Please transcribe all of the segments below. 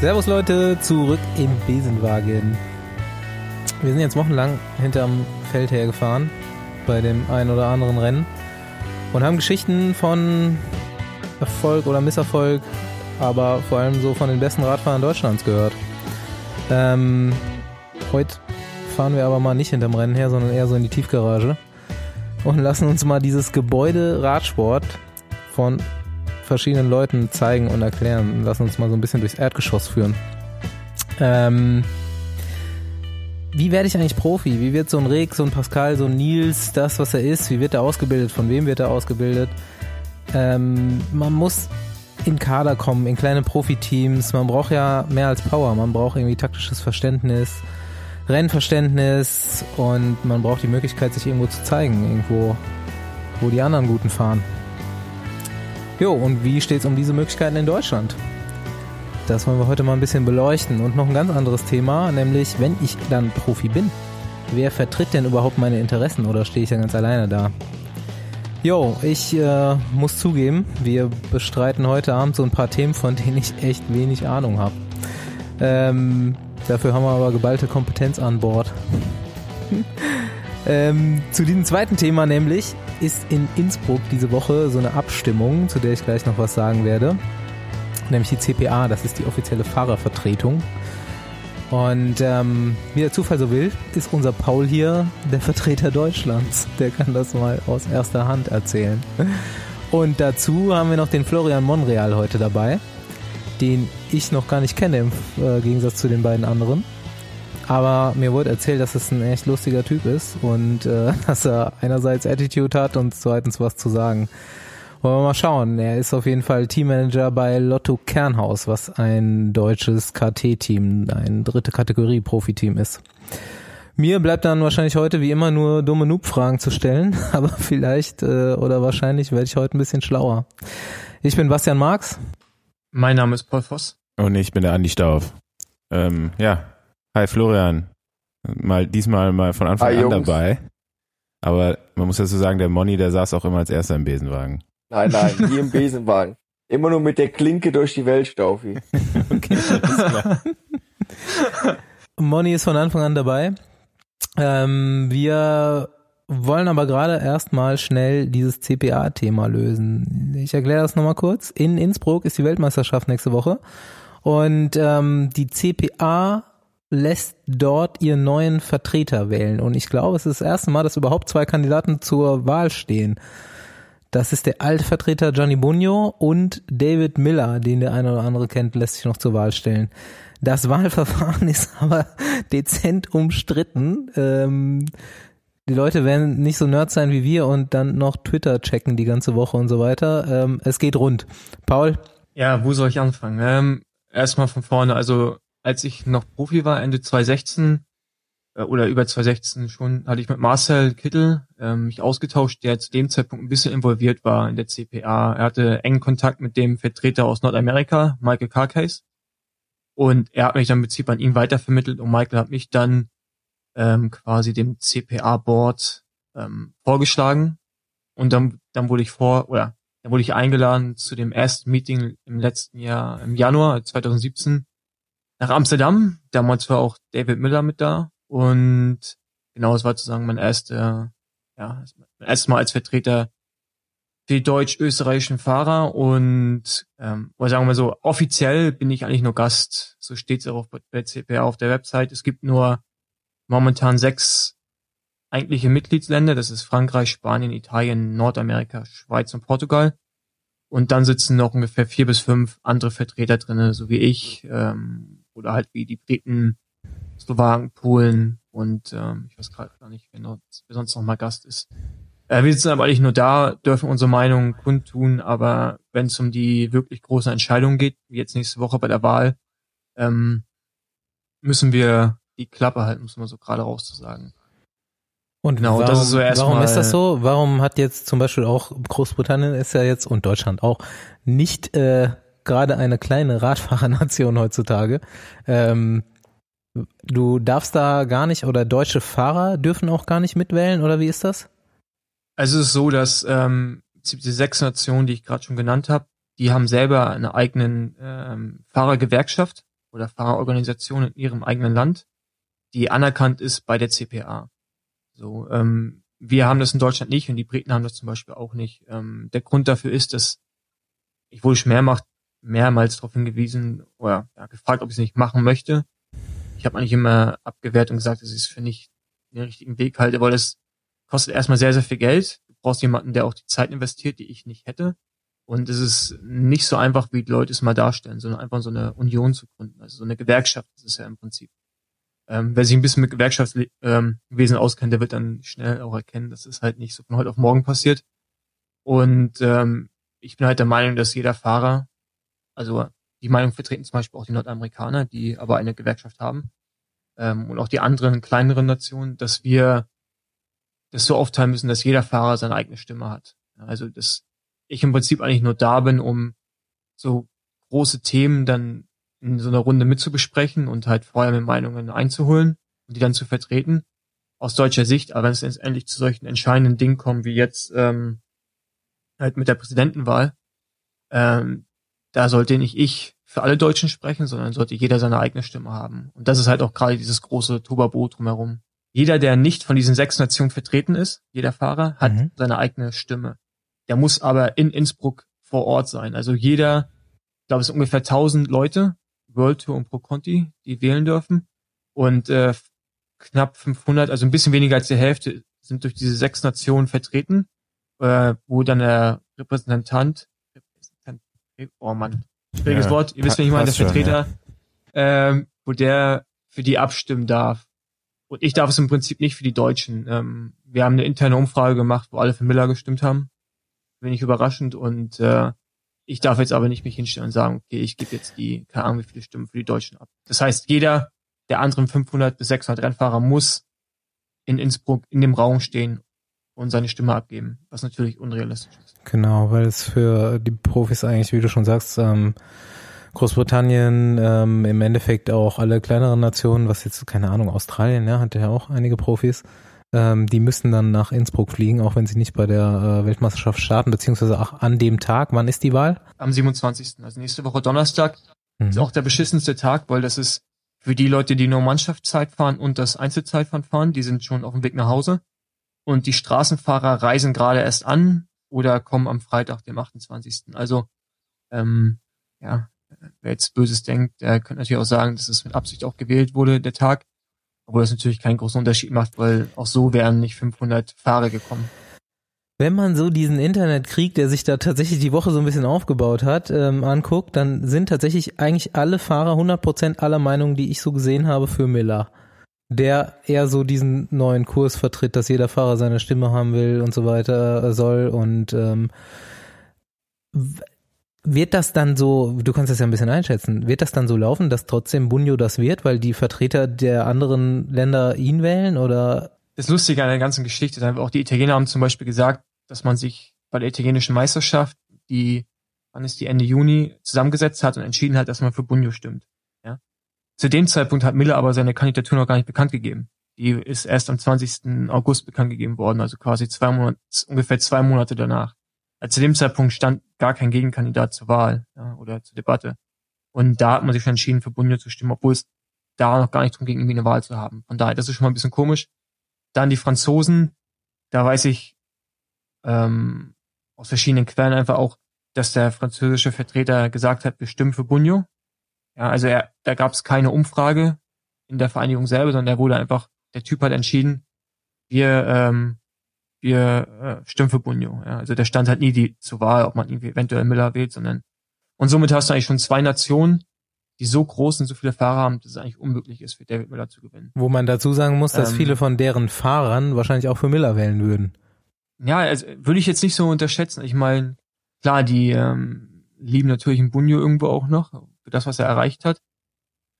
Servus Leute, zurück im Besenwagen. Wir sind jetzt wochenlang hinterm Feld hergefahren bei dem ein oder anderen Rennen und haben Geschichten von Erfolg oder Misserfolg, aber vor allem so von den besten Radfahrern Deutschlands gehört. Ähm, heute fahren wir aber mal nicht hinterm Rennen her, sondern eher so in die Tiefgarage und lassen uns mal dieses Gebäude Radsport von verschiedenen Leuten zeigen und erklären. Lassen uns mal so ein bisschen durchs Erdgeschoss führen. Ähm, wie werde ich eigentlich Profi? Wie wird so ein Reg, so ein Pascal, so ein Nils das, was er ist? Wie wird er ausgebildet? Von wem wird er ausgebildet? Ähm, man muss in Kader kommen, in kleine Profiteams. Man braucht ja mehr als Power. Man braucht irgendwie taktisches Verständnis, Rennverständnis und man braucht die Möglichkeit, sich irgendwo zu zeigen, irgendwo, wo die anderen Guten fahren. Jo, und wie steht es um diese Möglichkeiten in Deutschland? Das wollen wir heute mal ein bisschen beleuchten. Und noch ein ganz anderes Thema, nämlich wenn ich dann Profi bin, wer vertritt denn überhaupt meine Interessen oder stehe ich ja ganz alleine da? Jo, ich äh, muss zugeben, wir bestreiten heute Abend so ein paar Themen, von denen ich echt wenig Ahnung habe. Ähm, dafür haben wir aber geballte Kompetenz an Bord. ähm, zu diesem zweiten Thema nämlich, ist in Innsbruck diese Woche so eine Abstimmung, zu der ich gleich noch was sagen werde. Nämlich die CPA, das ist die offizielle Fahrervertretung. Und ähm, wie der Zufall so will, ist unser Paul hier der Vertreter Deutschlands. Der kann das mal aus erster Hand erzählen. Und dazu haben wir noch den Florian Monreal heute dabei, den ich noch gar nicht kenne im äh, Gegensatz zu den beiden anderen. Aber mir wurde erzählt, dass es ein echt lustiger Typ ist und äh, dass er einerseits Attitude hat und zweitens was zu sagen. Wollen wir mal schauen. Er ist auf jeden Fall Teammanager bei Lotto Kernhaus, was ein deutsches KT-Team, ein dritte Kategorie Profiteam ist. Mir bleibt dann wahrscheinlich heute wie immer nur dumme Noob-Fragen zu stellen, aber vielleicht äh, oder wahrscheinlich werde ich heute ein bisschen schlauer. Ich bin Bastian Marx. Mein Name ist Paul Voss. Und ich bin der Andi Stauf. Ähm, ja, Hi Florian. Mal diesmal mal von Anfang Hi, an Jungs. dabei. Aber man muss dazu sagen, der Moni, der saß auch immer als erster im Besenwagen. Nein, nein, nie im Besenwagen. Immer nur mit der Klinke durch die Welt, Staufi. okay. Moni ist von Anfang an dabei. Ähm, wir wollen aber gerade erstmal schnell dieses CPA-Thema lösen. Ich erkläre das nochmal kurz. In Innsbruck ist die Weltmeisterschaft nächste Woche. Und ähm, die CPA lässt dort ihren neuen Vertreter wählen. Und ich glaube, es ist das erste Mal, dass überhaupt zwei Kandidaten zur Wahl stehen. Das ist der alte Vertreter Johnny Bunyo und David Miller, den der eine oder andere kennt, lässt sich noch zur Wahl stellen. Das Wahlverfahren ist aber dezent umstritten. Ähm, die Leute werden nicht so nerd sein wie wir und dann noch Twitter checken die ganze Woche und so weiter. Ähm, es geht rund. Paul? Ja, wo soll ich anfangen? Ähm, erstmal von vorne. Also als ich noch Profi war, Ende 2016 äh, oder über 2016 schon, hatte ich mit Marcel Kittel ähm, mich ausgetauscht, der zu dem Zeitpunkt ein bisschen involviert war in der CPA. Er hatte engen Kontakt mit dem Vertreter aus Nordamerika, Michael Carcase. Und er hat mich dann im Prinzip an ihn weitervermittelt und Michael hat mich dann ähm, quasi dem CPA-Board ähm, vorgeschlagen. Und dann, dann wurde ich vor, oder dann wurde ich eingeladen zu dem ersten Meeting im letzten Jahr, im Januar 2017, nach Amsterdam. Damals war auch David Miller mit da und genau, es war sozusagen mein erster, ja, mein erstes Mal als Vertreter für die deutsch-österreichischen Fahrer und ähm, oder sagen wir mal so, offiziell bin ich eigentlich nur Gast. So steht es auch bei CPR auf der Website. Es gibt nur momentan sechs eigentliche Mitgliedsländer. Das ist Frankreich, Spanien, Italien, Nordamerika, Schweiz und Portugal. Und dann sitzen noch ungefähr vier bis fünf andere Vertreter drinnen, so wie ich, ähm, oder halt wie die Briten, Slowaken, Polen und ähm, ich weiß gerade gar nicht, wer, noch, wer sonst noch mal Gast ist. Äh, wir sitzen aber eigentlich nur da, dürfen unsere Meinung kundtun, aber wenn es um die wirklich große Entscheidung geht, wie jetzt nächste Woche bei der Wahl, ähm, müssen wir die Klappe halten, muss man so gerade raus zu sagen. Und genau, warum, das ist so erstmal. Warum ist das so? Warum hat jetzt zum Beispiel auch Großbritannien ist ja jetzt und Deutschland auch nicht äh, gerade eine kleine Radfahrernation heutzutage. Ähm, du darfst da gar nicht oder deutsche Fahrer dürfen auch gar nicht mitwählen oder wie ist das? Also es ist so, dass ähm, die sechs Nationen, die ich gerade schon genannt habe, die haben selber eine eigenen ähm, Fahrergewerkschaft oder Fahrerorganisation in ihrem eigenen Land, die anerkannt ist bei der CPA. So, ähm, wir haben das in Deutschland nicht und die Briten haben das zum Beispiel auch nicht. Ähm, der Grund dafür ist, dass ich wurde schon mehrmals, mehrmals darauf hingewiesen oder ja, gefragt, ob ich es nicht machen möchte. Ich habe eigentlich immer abgewehrt und gesagt, das ist für nicht den richtigen Weg halte, weil das kostet erstmal sehr, sehr viel Geld. Du brauchst jemanden, der auch die Zeit investiert, die ich nicht hätte. Und es ist nicht so einfach, wie die Leute es mal darstellen, sondern einfach so eine Union zu gründen, also so eine Gewerkschaft, ist ja im Prinzip. Ähm, wer sich ein bisschen mit Gewerkschaftswesen ähm, auskennt, der wird dann schnell auch erkennen, dass es halt nicht so von heute auf morgen passiert. Und ähm, ich bin halt der Meinung, dass jeder Fahrer, also die Meinung vertreten zum Beispiel auch die Nordamerikaner, die aber eine Gewerkschaft haben, ähm, und auch die anderen kleineren Nationen, dass wir das so aufteilen müssen, dass jeder Fahrer seine eigene Stimme hat. Also dass ich im Prinzip eigentlich nur da bin, um so große Themen dann in so einer Runde mitzubesprechen und halt vorher mit Meinungen einzuholen und die dann zu vertreten aus deutscher Sicht. Aber wenn es endlich zu solchen entscheidenden Dingen kommt, wie jetzt ähm, halt mit der Präsidentenwahl, ähm, da sollte nicht ich für alle Deutschen sprechen, sondern sollte jeder seine eigene Stimme haben. Und das ist halt auch gerade dieses große Tobabo drumherum. Jeder, der nicht von diesen sechs Nationen vertreten ist, jeder Fahrer, hat mhm. seine eigene Stimme. Der muss aber in Innsbruck vor Ort sein. Also jeder, ich glaube, es sind ungefähr 1000 Leute, World Tour und Pro Conti, die wählen dürfen. Und äh, knapp 500, also ein bisschen weniger als die Hälfte, sind durch diese sechs Nationen vertreten, äh, wo dann der Repräsentant, Repräsentant oh Mann, schwieriges ja, Wort, ihr wisst, wenn ich meine, der Vertreter, schon, ja. ähm, wo der für die abstimmen darf. Und ich darf es im Prinzip nicht für die Deutschen. Ähm, wir haben eine interne Umfrage gemacht, wo alle für Miller gestimmt haben. Wenig überraschend und äh, ich darf jetzt aber nicht mich hinstellen und sagen, okay, ich gebe jetzt die, keine Ahnung, wie viele Stimmen für die Deutschen ab. Das heißt, jeder der anderen 500 bis 600 Rennfahrer muss in Innsbruck in dem Raum stehen und seine Stimme abgeben, was natürlich unrealistisch ist. Genau, weil es für die Profis eigentlich, wie du schon sagst, ähm, Großbritannien, ähm, im Endeffekt auch alle kleineren Nationen, was jetzt, keine Ahnung, Australien, ja, hat ja auch einige Profis, ähm, die müssen dann nach Innsbruck fliegen, auch wenn sie nicht bei der äh, Weltmeisterschaft starten, beziehungsweise auch an dem Tag. Wann ist die Wahl? Am 27. Also nächste Woche Donnerstag. Mhm. Ist auch der beschissenste Tag, weil das ist für die Leute, die nur Mannschaftszeit fahren und das Einzelzeitfahren fahren, die sind schon auf dem Weg nach Hause. Und die Straßenfahrer reisen gerade erst an oder kommen am Freitag, dem 28. Also, ähm, ja, wer jetzt Böses denkt, der könnte natürlich auch sagen, dass es mit Absicht auch gewählt wurde, der Tag. Obwohl das natürlich keinen großen Unterschied macht, weil auch so wären nicht 500 Fahrer gekommen. Wenn man so diesen Internetkrieg, der sich da tatsächlich die Woche so ein bisschen aufgebaut hat, ähm, anguckt, dann sind tatsächlich eigentlich alle Fahrer 100% aller Meinungen, die ich so gesehen habe, für Miller. Der eher so diesen neuen Kurs vertritt, dass jeder Fahrer seine Stimme haben will und so weiter soll und ähm, wird das dann so, du kannst das ja ein bisschen einschätzen, wird das dann so laufen, dass trotzdem Bunyo das wird, weil die Vertreter der anderen Länder ihn wählen oder? Das Lustige an der ganzen Geschichte auch die Italiener haben zum Beispiel gesagt, dass man sich bei der italienischen Meisterschaft, die, wann ist die Ende Juni, zusammengesetzt hat und entschieden hat, dass man für Bunyo stimmt. Zu dem Zeitpunkt hat Miller aber seine Kandidatur noch gar nicht bekannt gegeben. Die ist erst am 20. August bekannt gegeben worden, also quasi zwei Monate, ungefähr zwei Monate danach. Also zu dem Zeitpunkt stand gar kein Gegenkandidat zur Wahl ja, oder zur Debatte. Und da hat man sich schon entschieden, für Bunde zu stimmen, obwohl es da noch gar nicht drum ging, irgendwie eine Wahl zu haben. Von daher, das ist schon mal ein bisschen komisch. Dann die Franzosen, da weiß ich ähm, aus verschiedenen Quellen einfach auch, dass der französische Vertreter gesagt hat, wir stimmen für Bunyo. Ja, also er, da gab es keine Umfrage in der Vereinigung selber, sondern der wurde einfach, der Typ hat entschieden, wir ähm, wir äh, stimmen für Bunyo. Ja. Also der stand halt nie die zur Wahl, ob man irgendwie eventuell Miller wählt, sondern und somit hast du eigentlich schon zwei Nationen, die so groß und so viele Fahrer haben, dass es eigentlich unmöglich ist, für David Miller zu gewinnen. Wo man dazu sagen muss, dass ähm, viele von deren Fahrern wahrscheinlich auch für Miller wählen würden. Ja, also würde ich jetzt nicht so unterschätzen. Ich meine, klar, die ähm, lieben natürlich einen Bunyo irgendwo auch noch, für das, was er erreicht hat.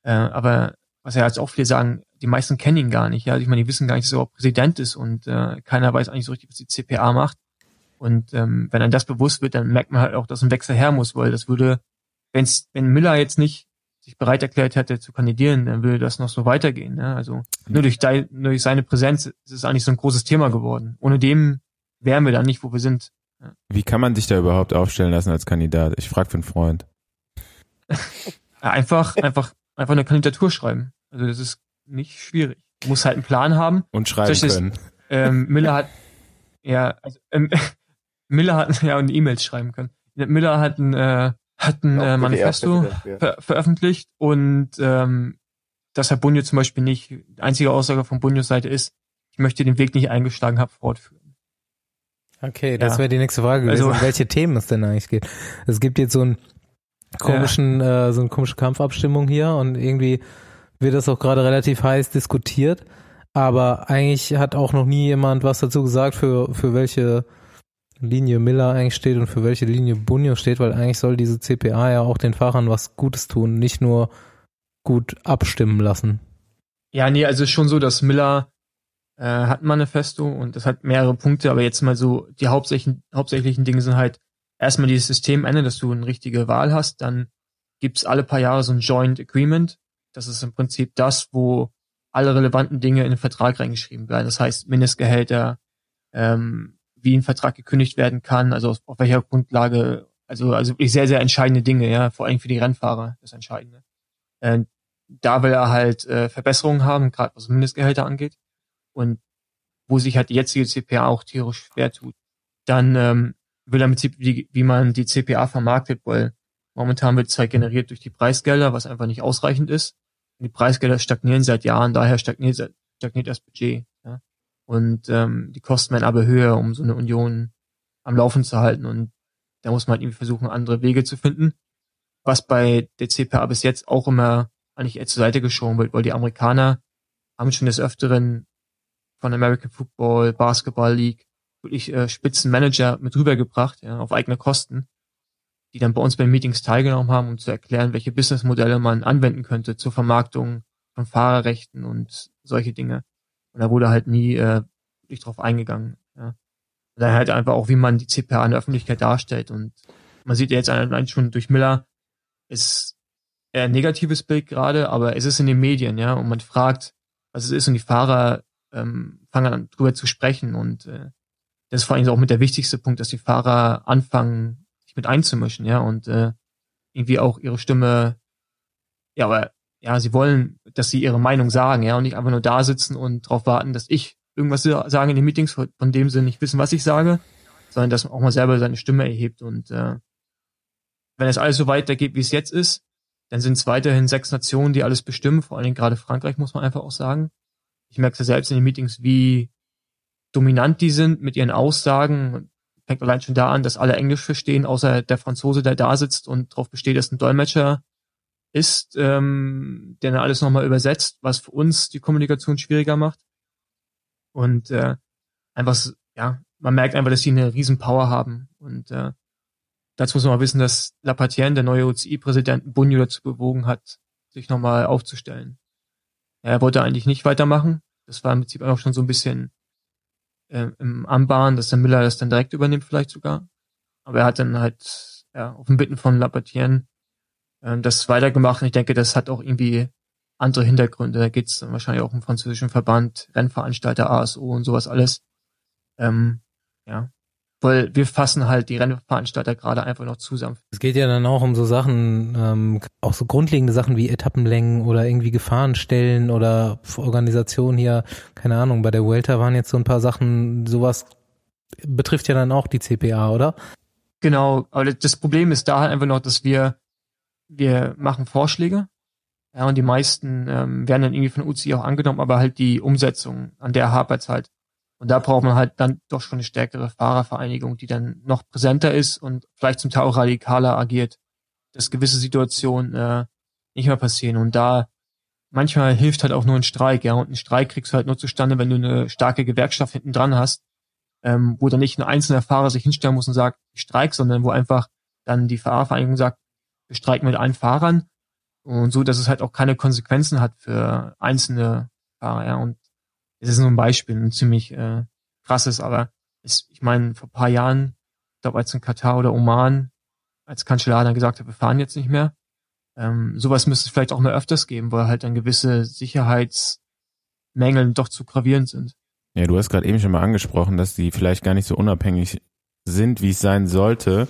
Äh, aber was ja jetzt auch viele sagen, die meisten kennen ihn gar nicht. Ja, ich meine, die wissen gar nicht, dass er auch Präsident ist und äh, keiner weiß eigentlich so richtig, was die CPA macht. Und ähm, wenn einem das bewusst wird, dann merkt man halt auch, dass ein Wechsel her muss, weil das würde, wenn's, wenn Miller jetzt nicht sich bereit erklärt hätte zu kandidieren, dann würde das noch so weitergehen. Ne? Also nur durch, durch seine Präsenz ist es eigentlich so ein großes Thema geworden. Ohne dem wären wir dann nicht, wo wir sind. Ja. Wie kann man sich da überhaupt aufstellen lassen als Kandidat? Ich frage für einen Freund. Einfach, einfach einfach eine Kandidatur schreiben. Also das ist nicht schwierig. Du musst halt einen Plan haben. Und schreiben können. ähm, Miller hat, ja, also, ähm, Miller hat, ja, und E-Mails schreiben können. Miller hat ein, äh, hat ein äh, Manifesto ver veröffentlicht und ähm, dass Herr Bunjo zum Beispiel nicht, die einzige Aussage von Bunjos Seite ist, ich möchte den Weg, den ich eingeschlagen habe, fortführen. Okay, das ja. wäre die nächste Frage gewesen, also, um welche Themen es denn eigentlich geht. Es gibt jetzt so einen komischen, ja. äh, so eine komische Kampfabstimmung hier und irgendwie wird das auch gerade relativ heiß diskutiert. Aber eigentlich hat auch noch nie jemand was dazu gesagt, für, für welche Linie Miller eigentlich steht und für welche Linie Bunyo steht, weil eigentlich soll diese CPA ja auch den Fahrern was Gutes tun, nicht nur gut abstimmen lassen. Ja, nee, also ist schon so, dass Miller äh, hat ein Manifesto und das hat mehrere Punkte, aber jetzt mal so, die hauptsächlichen, hauptsächlichen Dinge sind halt erstmal dieses System ändern, dass du eine richtige Wahl hast, dann gibt's alle paar Jahre so ein Joint Agreement. Das ist im Prinzip das, wo alle relevanten Dinge in den Vertrag reingeschrieben werden. Das heißt Mindestgehälter, ähm, wie ein Vertrag gekündigt werden kann, also auf, auf welcher Grundlage, also also wirklich sehr, sehr entscheidende Dinge, ja, vor allem für die Rennfahrer, das Entscheidende. Äh, da will er halt äh, Verbesserungen haben, gerade was Mindestgehälter angeht. Und wo sich halt die jetzige CPA auch tierisch schwer tut. Dann ähm, will Prinzip, wie, wie man die CPA vermarktet, weil momentan wird es halt generiert durch die Preisgelder, was einfach nicht ausreichend ist. Und die Preisgelder stagnieren seit Jahren, daher stagniert, stagniert das Budget. Ja? Und ähm, die Kosten werden aber höher, um so eine Union am Laufen zu halten. Und da muss man halt irgendwie versuchen, andere Wege zu finden. Was bei der CPA bis jetzt auch immer eigentlich eher zur Seite geschoben wird, weil die Amerikaner haben schon des Öfteren von American Football, Basketball League wirklich äh, Spitzenmanager mit rübergebracht, ja, auf eigene Kosten, die dann bei uns bei Meetings teilgenommen haben, um zu erklären, welche Businessmodelle man anwenden könnte zur Vermarktung von Fahrerrechten und solche Dinge. Und da wurde halt nie äh, wirklich drauf eingegangen. Ja. Und dann halt einfach auch, wie man die CPA in der Öffentlichkeit darstellt. Und man sieht ja jetzt allein schon durch Miller, ist eher ein negatives Bild gerade, aber es ist in den Medien, ja, und man fragt, was es ist, und die Fahrer ähm, fangen an drüber zu sprechen. Und äh, das ist vor allem auch mit der wichtigste Punkt, dass die Fahrer anfangen, sich mit einzumischen, ja, und äh, irgendwie auch ihre Stimme, ja, aber ja, sie wollen, dass sie ihre Meinung sagen, ja, und nicht einfach nur da sitzen und darauf warten, dass ich irgendwas sage in den Meetings, von dem sie nicht wissen, was ich sage, sondern dass man auch mal selber seine Stimme erhebt. Und äh, wenn es alles so weitergeht, wie es jetzt ist, dann sind es weiterhin sechs Nationen, die alles bestimmen, vor allen Dingen gerade Frankreich, muss man einfach auch sagen. Ich merke es ja selbst in den Meetings, wie dominant die sind mit ihren Aussagen. Fängt allein schon da an, dass alle Englisch verstehen, außer der Franzose, der da sitzt und darauf besteht, dass ein Dolmetscher ist, ähm, der dann alles nochmal übersetzt, was für uns die Kommunikation schwieriger macht. Und äh, einfach, ja, man merkt einfach, dass sie eine riesen Power haben. Und äh, dazu muss man mal wissen, dass Lapatien, der neue OCI-Präsident, Bunyo dazu bewogen hat, sich nochmal aufzustellen. Er wollte eigentlich nicht weitermachen. Das war im Prinzip auch schon so ein bisschen äh, im Anbahn, dass der Miller das dann direkt übernimmt vielleicht sogar. Aber er hat dann halt ja, auf dem Bitten von Lapatien äh, das weitergemacht und ich denke, das hat auch irgendwie andere Hintergründe. Da geht es wahrscheinlich auch um französischen Verband, Rennveranstalter, ASO und sowas alles. Ähm, ja, weil wir fassen halt die Rennveranstalter gerade einfach noch zusammen. Es geht ja dann auch um so Sachen, ähm, auch so grundlegende Sachen wie Etappenlängen oder irgendwie Gefahrenstellen oder Organisation hier, keine Ahnung, bei der Vuelta waren jetzt so ein paar Sachen, sowas betrifft ja dann auch die CPA, oder? Genau, aber das Problem ist da halt einfach noch, dass wir, wir machen Vorschläge, ja, und die meisten ähm, werden dann irgendwie von UCI auch angenommen, aber halt die Umsetzung, an der hapert halt. Und da braucht man halt dann doch schon eine stärkere Fahrervereinigung, die dann noch präsenter ist und vielleicht zum Teil auch radikaler agiert, dass gewisse Situationen äh, nicht mehr passieren. Und da manchmal hilft halt auch nur ein Streik, ja. Und ein Streik kriegst du halt nur zustande, wenn du eine starke Gewerkschaft hinten dran hast, ähm, wo dann nicht ein einzelner Fahrer sich hinstellen muss und sagt, ich streik, sondern wo einfach dann die Fahrervereinigung sagt, wir streiken mit allen Fahrern und so, dass es halt auch keine Konsequenzen hat für einzelne Fahrer, ja. Und es ist nur ein Beispiel, ein ziemlich äh, krasses, aber es, ich meine, vor paar Jahren, ich glaube, als in Katar oder Oman, als Kanzler dann gesagt hat, wir fahren jetzt nicht mehr, ähm, sowas müsste es vielleicht auch mehr öfters geben, weil halt dann gewisse Sicherheitsmängel doch zu gravierend sind. Ja, du hast gerade eben schon mal angesprochen, dass die vielleicht gar nicht so unabhängig sind, wie es sein sollte.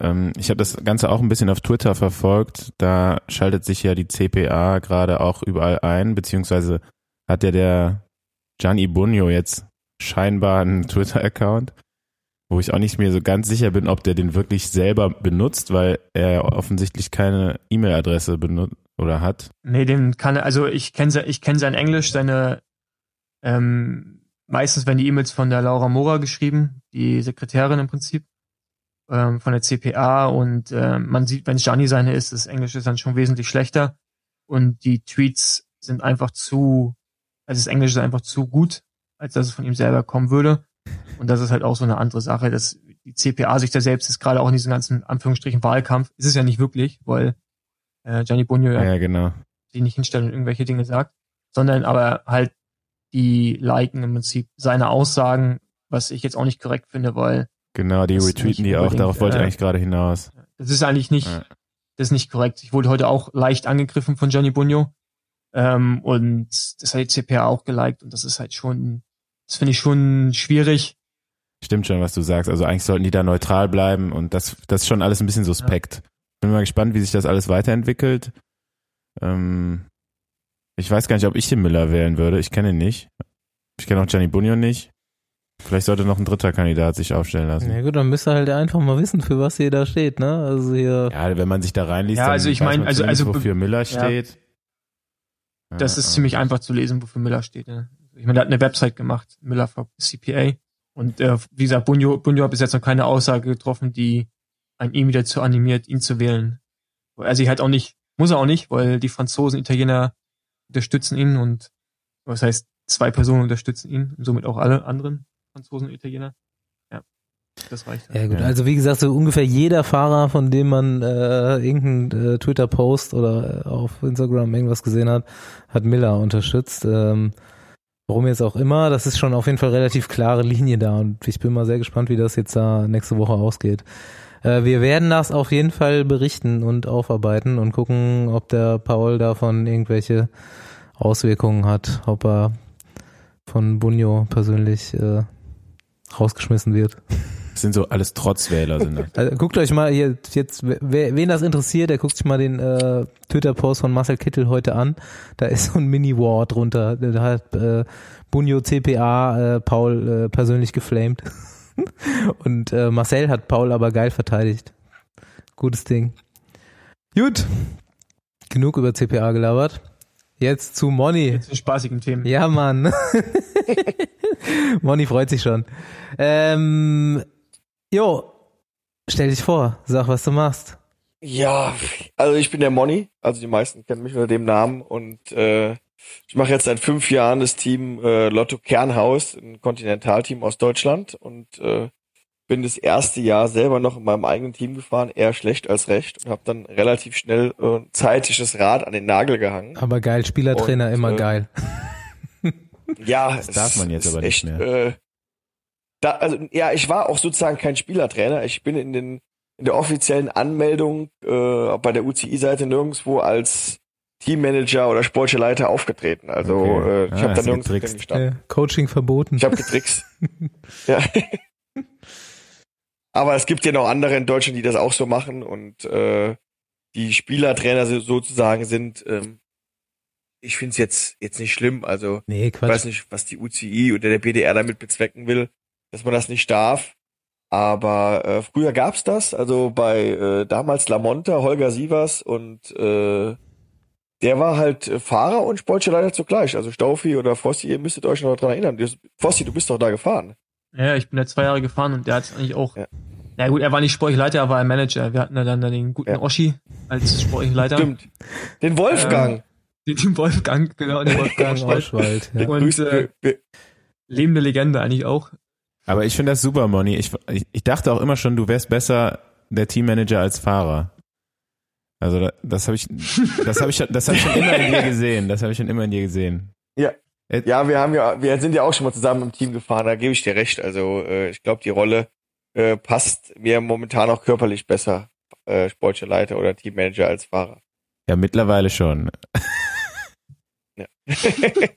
Ähm, ich habe das Ganze auch ein bisschen auf Twitter verfolgt. Da schaltet sich ja die CPA gerade auch überall ein, beziehungsweise hat ja der Gianni Bunyo jetzt scheinbar einen Twitter-Account, wo ich auch nicht mehr so ganz sicher bin, ob der den wirklich selber benutzt, weil er offensichtlich keine E-Mail-Adresse benutzt oder hat. Nee, den kann er, also ich kenne ich kenn sein Englisch, seine ähm, meistens werden die E-Mails von der Laura Mora geschrieben, die Sekretärin im Prinzip ähm, von der CPA und äh, man sieht, wenn es Gianni seine ist, das Englisch ist dann schon wesentlich schlechter und die Tweets sind einfach zu, also das Englisch ist einfach zu gut, als dass es von ihm selber kommen würde und das ist halt auch so eine andere Sache, dass die CPA sich da selbst ist gerade auch in diesem ganzen Anführungsstrichen Wahlkampf, ist es ja nicht wirklich, weil äh, Gianni Bonio ja, ja genau. die nicht hinstellt und irgendwelche Dinge sagt, sondern aber halt die liken im Prinzip seine Aussagen, was ich jetzt auch nicht korrekt finde, weil Genau, die retweeten die auch, darauf wollte ich eigentlich gerade hinaus. Das ist eigentlich nicht, ja. das ist nicht korrekt. Ich wurde heute auch leicht angegriffen von Gianni Bugno. Ähm, und das hat die CPA auch geliked und das ist halt schon, das finde ich schon schwierig. Stimmt schon, was du sagst. Also eigentlich sollten die da neutral bleiben und das, das ist schon alles ein bisschen suspekt. Ja. Bin mal gespannt, wie sich das alles weiterentwickelt. Ähm, ich weiß gar nicht, ob ich den Miller wählen würde. Ich kenne ihn nicht. Ich kenne auch Gianni Bunyo nicht. Vielleicht sollte noch ein dritter Kandidat sich aufstellen lassen. Ja gut, dann müsste halt einfach mal wissen, für was hier da steht, ne? Also hier. Ja, wenn man sich da reinliest, ja, also ich meine, also also wofür Miller steht. Ja. Das ist ziemlich einfach zu lesen, wofür Miller steht. Ne? Ich meine, der hat eine Website gemacht, Miller for CPA. Und äh, wie gesagt, Bunyo, Bunyo hat bis jetzt noch keine Aussage getroffen, die einen ihm wieder zu animiert, ihn zu wählen. Er sich halt auch nicht, muss er auch nicht, weil die Franzosen, Italiener unterstützen ihn und was heißt, zwei Personen unterstützen ihn und somit auch alle anderen. Franzosen und Italiener. Ja, das reicht. Ja gut, also wie gesagt, so ungefähr jeder Fahrer, von dem man äh, irgendeinen äh, Twitter-Post oder äh, auf Instagram irgendwas gesehen hat, hat Miller unterstützt. Ähm, warum jetzt auch immer, das ist schon auf jeden Fall relativ klare Linie da und ich bin mal sehr gespannt, wie das jetzt da nächste Woche ausgeht. Äh, wir werden das auf jeden Fall berichten und aufarbeiten und gucken, ob der Paul davon irgendwelche Auswirkungen hat, ob er von Bunyo persönlich äh, rausgeschmissen wird. Das sind so alles Trotzwähler sind das. Also, guckt euch mal hier jetzt, wer, wen das interessiert, der guckt sich mal den äh, Twitter-Post von Marcel Kittel heute an. Da ist so ein Mini-War drunter. Da hat äh, Bunyo CPA äh, Paul äh, persönlich geflamed. Und äh, Marcel hat Paul aber geil verteidigt. Gutes Ding. Gut. Genug über CPA gelabert. Jetzt zu Moni. Jetzt zu spaßigen Themen. Ja, Mann. Moni freut sich schon. Ähm, jo, stell dich vor, sag, was du machst. Ja, also ich bin der Moni, also die meisten kennen mich unter dem Namen und äh, ich mache jetzt seit fünf Jahren das Team äh, Lotto Kernhaus, ein Kontinentalteam aus Deutschland und äh, bin das erste Jahr selber noch in meinem eigenen Team gefahren, eher schlecht als recht und habe dann relativ schnell äh, zeitig das Rad an den Nagel gehangen. Aber geil, Spielertrainer und, immer äh, geil. Ja, das darf man jetzt aber nicht echt, mehr. Äh, da, also ja, ich war auch sozusagen kein Spielertrainer. Ich bin in den in der offiziellen Anmeldung äh, bei der UCI-Seite nirgendwo als Teammanager oder sportlicher Leiter aufgetreten. Also okay. äh, ich ah, habe da nirgendwo drin gestanden. Äh, Coaching verboten. Ich habe getrickst. ja. Aber es gibt ja noch andere in Deutschland, die das auch so machen und äh, die Spielertrainer sozusagen sind ähm, ich finde es jetzt, jetzt nicht schlimm. Also nee, ich weiß nicht, was die UCI oder der BDR damit bezwecken will, dass man das nicht darf. Aber äh, früher gab's das, also bei äh, damals Lamonta, Holger Sievers und äh, der war halt Fahrer und Sportleiter zugleich. Also Staufi oder Fossi, ihr müsstet euch noch daran erinnern. Fossi, du bist doch da gefahren. Ja, ich bin ja zwei Jahre gefahren und der hat eigentlich auch. Ja. Na gut, er war nicht Sportleiter, er war ein Manager. Wir hatten ja dann den guten ja. Oschi als Sportleiter. Stimmt. Den Wolfgang. Ähm, den Wolfgang, genau, den Wolfgang Oschwald. Ja. Und äh, lebende Legende eigentlich auch. Aber ich finde das super, Moni. Ich, ich, ich dachte auch immer schon, du wärst besser der Teammanager als Fahrer. Also das habe ich, das habe ich, das habe ich schon immer in dir gesehen. Das habe ich schon immer in dir gesehen. Ja. Ja, wir haben ja, wir sind ja auch schon mal zusammen im Team gefahren. Da gebe ich dir recht. Also äh, ich glaube, die Rolle äh, passt mir momentan auch körperlich besser, äh, sportlicher Leiter oder Teammanager als Fahrer. Ja, mittlerweile schon. Ja.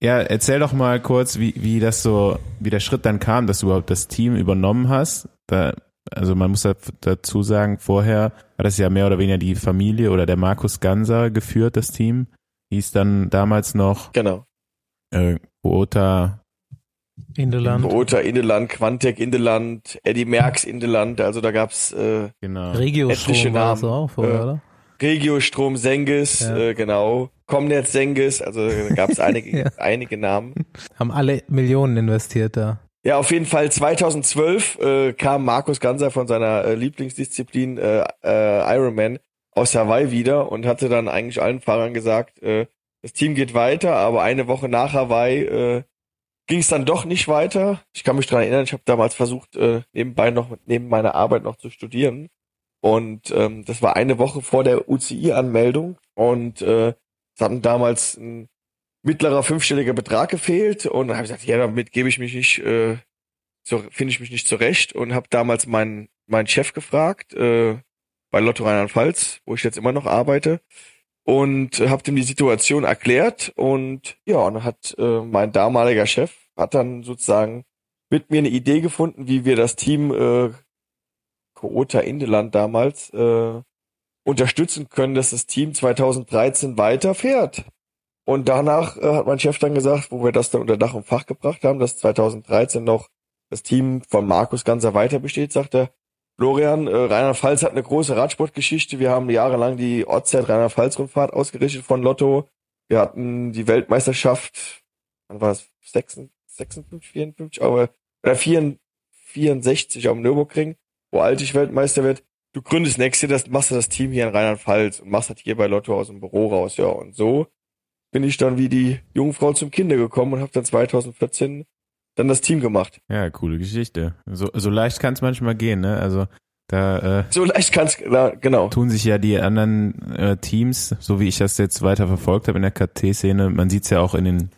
Ja, erzähl doch mal kurz, wie, wie das so, wie der Schritt dann kam, dass du überhaupt das Team übernommen hast. Da also man muss dazu sagen, vorher hat es ja mehr oder weniger die Familie oder der Markus Ganser geführt, das Team. Hieß dann damals noch genau. äh, Quota Indeland. Quota Indeland, Quantec Indeland, Eddie Merckx Indeland, also da gab's äh, genau. Regiostrom war das auch vorher, äh, oder? Regiostrom Senges, ja. äh, genau. Comnet Senges, also da gab's einige, ja. einige Namen. Haben alle Millionen investiert da. Ja, auf jeden Fall 2012 äh, kam Markus Ganser von seiner äh, Lieblingsdisziplin äh, äh, Ironman aus Hawaii wieder und hatte dann eigentlich allen Fahrern gesagt, äh, das Team geht weiter, aber eine Woche nach Hawaii äh, ging es dann doch nicht weiter. Ich kann mich dran erinnern, ich habe damals versucht, äh, nebenbei noch neben meiner Arbeit noch zu studieren. Und ähm, das war eine Woche vor der UCI-Anmeldung und äh, es hat damals ein mittlerer fünfstelliger Betrag gefehlt und dann habe ich gesagt, ja, damit gebe ich mich nicht, äh, so finde ich mich nicht zurecht und habe damals meinen meinen Chef gefragt äh, bei Lotto Rheinland-Pfalz, wo ich jetzt immer noch arbeite und äh, habe ihm die Situation erklärt und ja, und hat äh, mein damaliger Chef hat dann sozusagen mit mir eine Idee gefunden, wie wir das Team äh, Koota Indeland damals äh, unterstützen können, dass das Team 2013 weiterfährt. Und danach äh, hat mein Chef dann gesagt, wo wir das dann unter Dach und Fach gebracht haben, dass 2013 noch das Team von Markus Ganser weiter besteht, sagt er, Florian, äh, Rheinland-Pfalz hat eine große Radsportgeschichte. Wir haben jahrelang die Ortszeit Rheinland-Pfalz-Rundfahrt ausgerichtet von Lotto. Wir hatten die Weltmeisterschaft, wann war es, 56, 56 54, aber, oder 64 auf dem Nürburgring, wo Altig Weltmeister wird. Du gründest nächstes Jahr, das, machst du das Team hier in Rheinland-Pfalz und machst das hier bei Lotto aus dem Büro raus, ja. Und so bin ich dann wie die Jungfrau zum Kinder gekommen und habe dann 2014 dann das Team gemacht. Ja, coole Geschichte. So, so leicht kann es manchmal gehen, ne? Also da äh, so leicht kann es genau. Tun sich ja die anderen äh, Teams, so wie ich das jetzt weiter verfolgt habe in der KT-Szene, man sieht's ja auch in den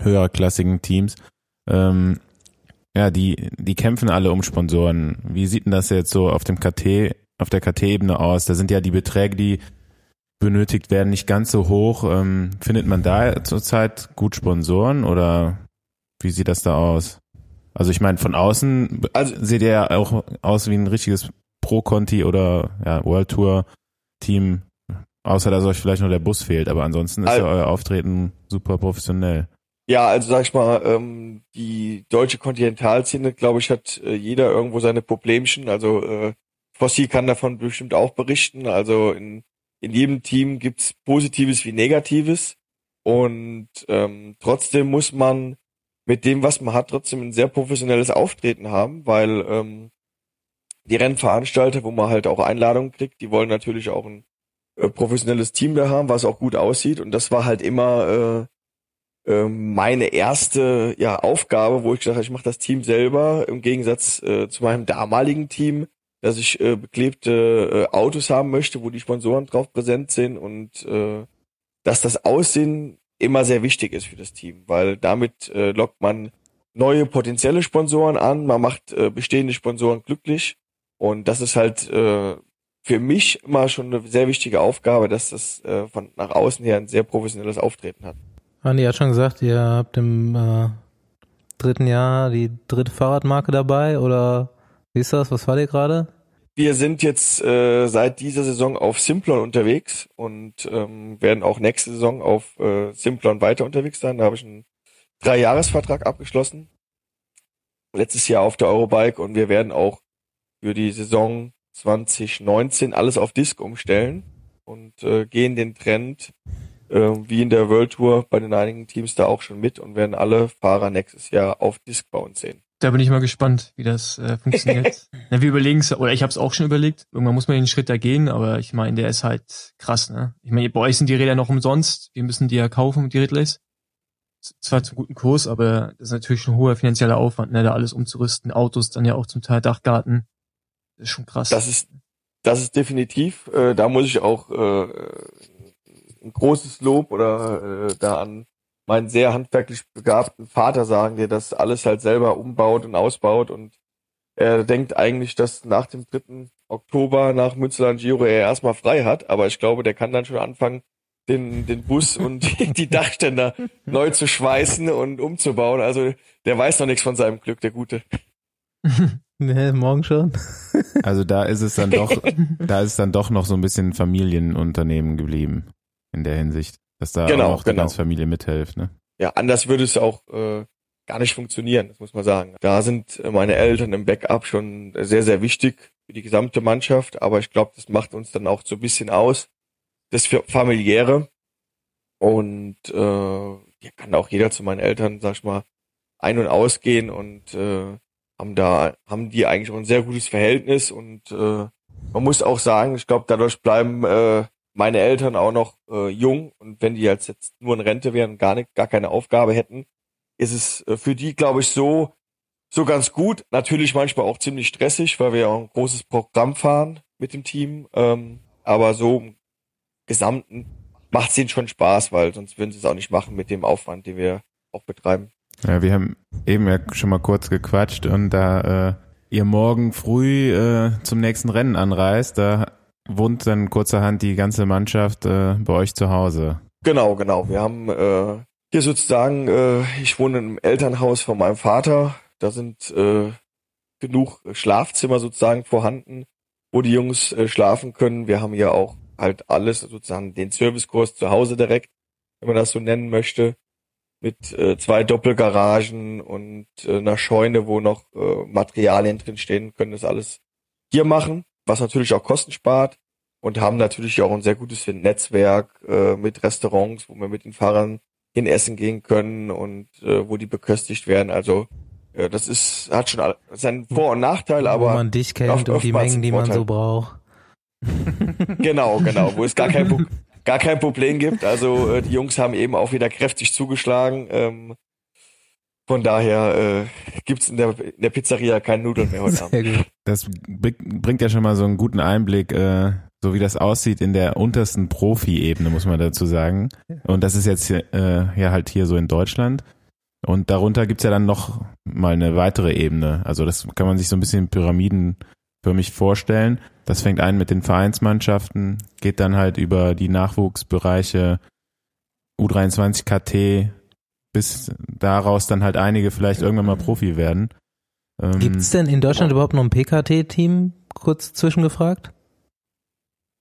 höherklassigen Teams, ähm, ja, die, die kämpfen alle um Sponsoren. Wie sieht denn das jetzt so auf dem KT, auf der KT-Ebene aus? Da sind ja die Beträge, die benötigt werden, nicht ganz so hoch. Ähm, findet man da zurzeit gut Sponsoren oder wie sieht das da aus? Also ich meine, von außen also, seht ihr ja auch aus wie ein richtiges Pro-Conti oder ja, World Tour Team, außer dass euch vielleicht noch der Bus fehlt, aber ansonsten ist also, ja euer Auftreten super professionell. Ja, also sag ich mal, ähm, die deutsche Kontinentalszene, glaube ich, hat äh, jeder irgendwo seine Problemchen. Also äh, Fossi kann davon bestimmt auch berichten. Also in in jedem Team gibt's Positives wie Negatives. Und ähm, trotzdem muss man mit dem, was man hat, trotzdem ein sehr professionelles Auftreten haben, weil ähm, die Rennveranstalter, wo man halt auch Einladungen kriegt, die wollen natürlich auch ein äh, professionelles Team da haben, was auch gut aussieht. Und das war halt immer äh, meine erste ja, Aufgabe, wo ich gesagt habe, ich mache das Team selber, im Gegensatz äh, zu meinem damaligen Team, dass ich äh, beklebte äh, Autos haben möchte, wo die Sponsoren drauf präsent sind und äh, dass das Aussehen immer sehr wichtig ist für das Team, weil damit äh, lockt man neue potenzielle Sponsoren an, man macht äh, bestehende Sponsoren glücklich und das ist halt für mich immer schon eine sehr wichtige Aufgabe, dass das von nach außen her ein sehr professionelles Auftreten hat. Andi hat schon gesagt, ihr habt im äh, dritten Jahr die dritte Fahrradmarke dabei oder wie ist das? Was war dir gerade? Wir sind jetzt äh, seit dieser Saison auf Simplon unterwegs und ähm, werden auch nächste Saison auf äh, Simplon weiter unterwegs sein. Da habe ich einen Dreijahresvertrag abgeschlossen. Letztes Jahr auf der Eurobike und wir werden auch für die Saison 2019 alles auf Disc umstellen und äh, gehen den Trend wie in der World Tour bei den einigen Teams da auch schon mit und werden alle Fahrer nächstes Jahr auf Disc bauen sehen. Da bin ich mal gespannt, wie das äh, funktioniert. ja, wir überlegen es, oder ich habe es auch schon überlegt. Irgendwann muss man den Schritt da gehen, aber ich meine, der ist halt krass, ne? Ich meine, bei euch sind die Räder noch umsonst. Wir müssen die ja kaufen, die Ridleys. Zwar zum guten Kurs, aber das ist natürlich ein hoher finanzieller Aufwand, ne? Da alles umzurüsten, Autos, dann ja auch zum Teil Dachgarten. Das ist schon krass. Das ist, das ist definitiv. Äh, da muss ich auch äh, ein großes Lob oder äh, da an meinen sehr handwerklich begabten Vater sagen, der das alles halt selber umbaut und ausbaut und er denkt eigentlich, dass nach dem 3. Oktober nach Münsterland Giro er erstmal frei hat, aber ich glaube, der kann dann schon anfangen, den, den Bus und die, die Dachständer neu zu schweißen und umzubauen. Also der weiß noch nichts von seinem Glück, der Gute. Nee, morgen schon. also da ist es dann doch, da ist es dann doch noch so ein bisschen Familienunternehmen geblieben in der Hinsicht, dass da genau, auch die genau. ganze Familie mithilft, ne? Ja, anders würde es auch äh, gar nicht funktionieren, das muss man sagen. Da sind meine Eltern im Backup schon sehr, sehr wichtig für die gesamte Mannschaft, aber ich glaube, das macht uns dann auch so ein bisschen aus, das familiäre. Und äh, hier kann auch jeder zu meinen Eltern, sag ich mal, ein- und ausgehen und äh, haben da, haben die eigentlich auch ein sehr gutes Verhältnis und äh, man muss auch sagen, ich glaube, dadurch bleiben äh, meine Eltern auch noch äh, jung und wenn die jetzt, jetzt nur in Rente wären, gar nicht, gar keine Aufgabe hätten, ist es äh, für die, glaube ich, so, so ganz gut. Natürlich manchmal auch ziemlich stressig, weil wir ja auch ein großes Programm fahren mit dem Team. Ähm, aber so im Gesamten macht es ihnen schon Spaß, weil sonst würden sie es auch nicht machen mit dem Aufwand, den wir auch betreiben. Ja, wir haben eben ja schon mal kurz gequatscht und da äh, ihr morgen früh äh, zum nächsten Rennen anreist, da wohnt dann kurzerhand die ganze Mannschaft äh, bei euch zu Hause. Genau, genau. Wir haben äh, hier sozusagen, äh, ich wohne im Elternhaus von meinem Vater. Da sind äh, genug Schlafzimmer sozusagen vorhanden, wo die Jungs äh, schlafen können. Wir haben hier auch halt alles, sozusagen den Servicekurs zu Hause direkt, wenn man das so nennen möchte mit äh, zwei Doppelgaragen und äh, einer Scheune, wo noch äh, Materialien drin stehen, können das alles hier machen, was natürlich auch Kosten spart und haben natürlich auch ein sehr gutes Netzwerk äh, mit Restaurants, wo wir mit den Fahrern hin essen gehen können und äh, wo die beköstigt werden. Also äh, das ist hat schon seinen Vor- und Nachteil, aber wo man dich kennt und die Mengen, die man so braucht. genau, genau, wo es gar kein gar kein Problem gibt. Also äh, die Jungs haben eben auch wieder kräftig zugeschlagen. Ähm, von daher äh, gibt's in der, in der Pizzeria keinen Nudeln mehr heute Abend. Das bringt ja schon mal so einen guten Einblick, äh, so wie das aussieht in der untersten Profi-Ebene, muss man dazu sagen. Und das ist jetzt äh, ja halt hier so in Deutschland. Und darunter gibt's ja dann noch mal eine weitere Ebene. Also das kann man sich so ein bisschen Pyramiden für mich vorstellen. Das fängt ein mit den Vereinsmannschaften, geht dann halt über die Nachwuchsbereiche U23 KT, bis daraus dann halt einige vielleicht irgendwann mal Profi werden. Ähm, Gibt es denn in Deutschland oh. überhaupt noch ein PKT-Team? Kurz zwischengefragt?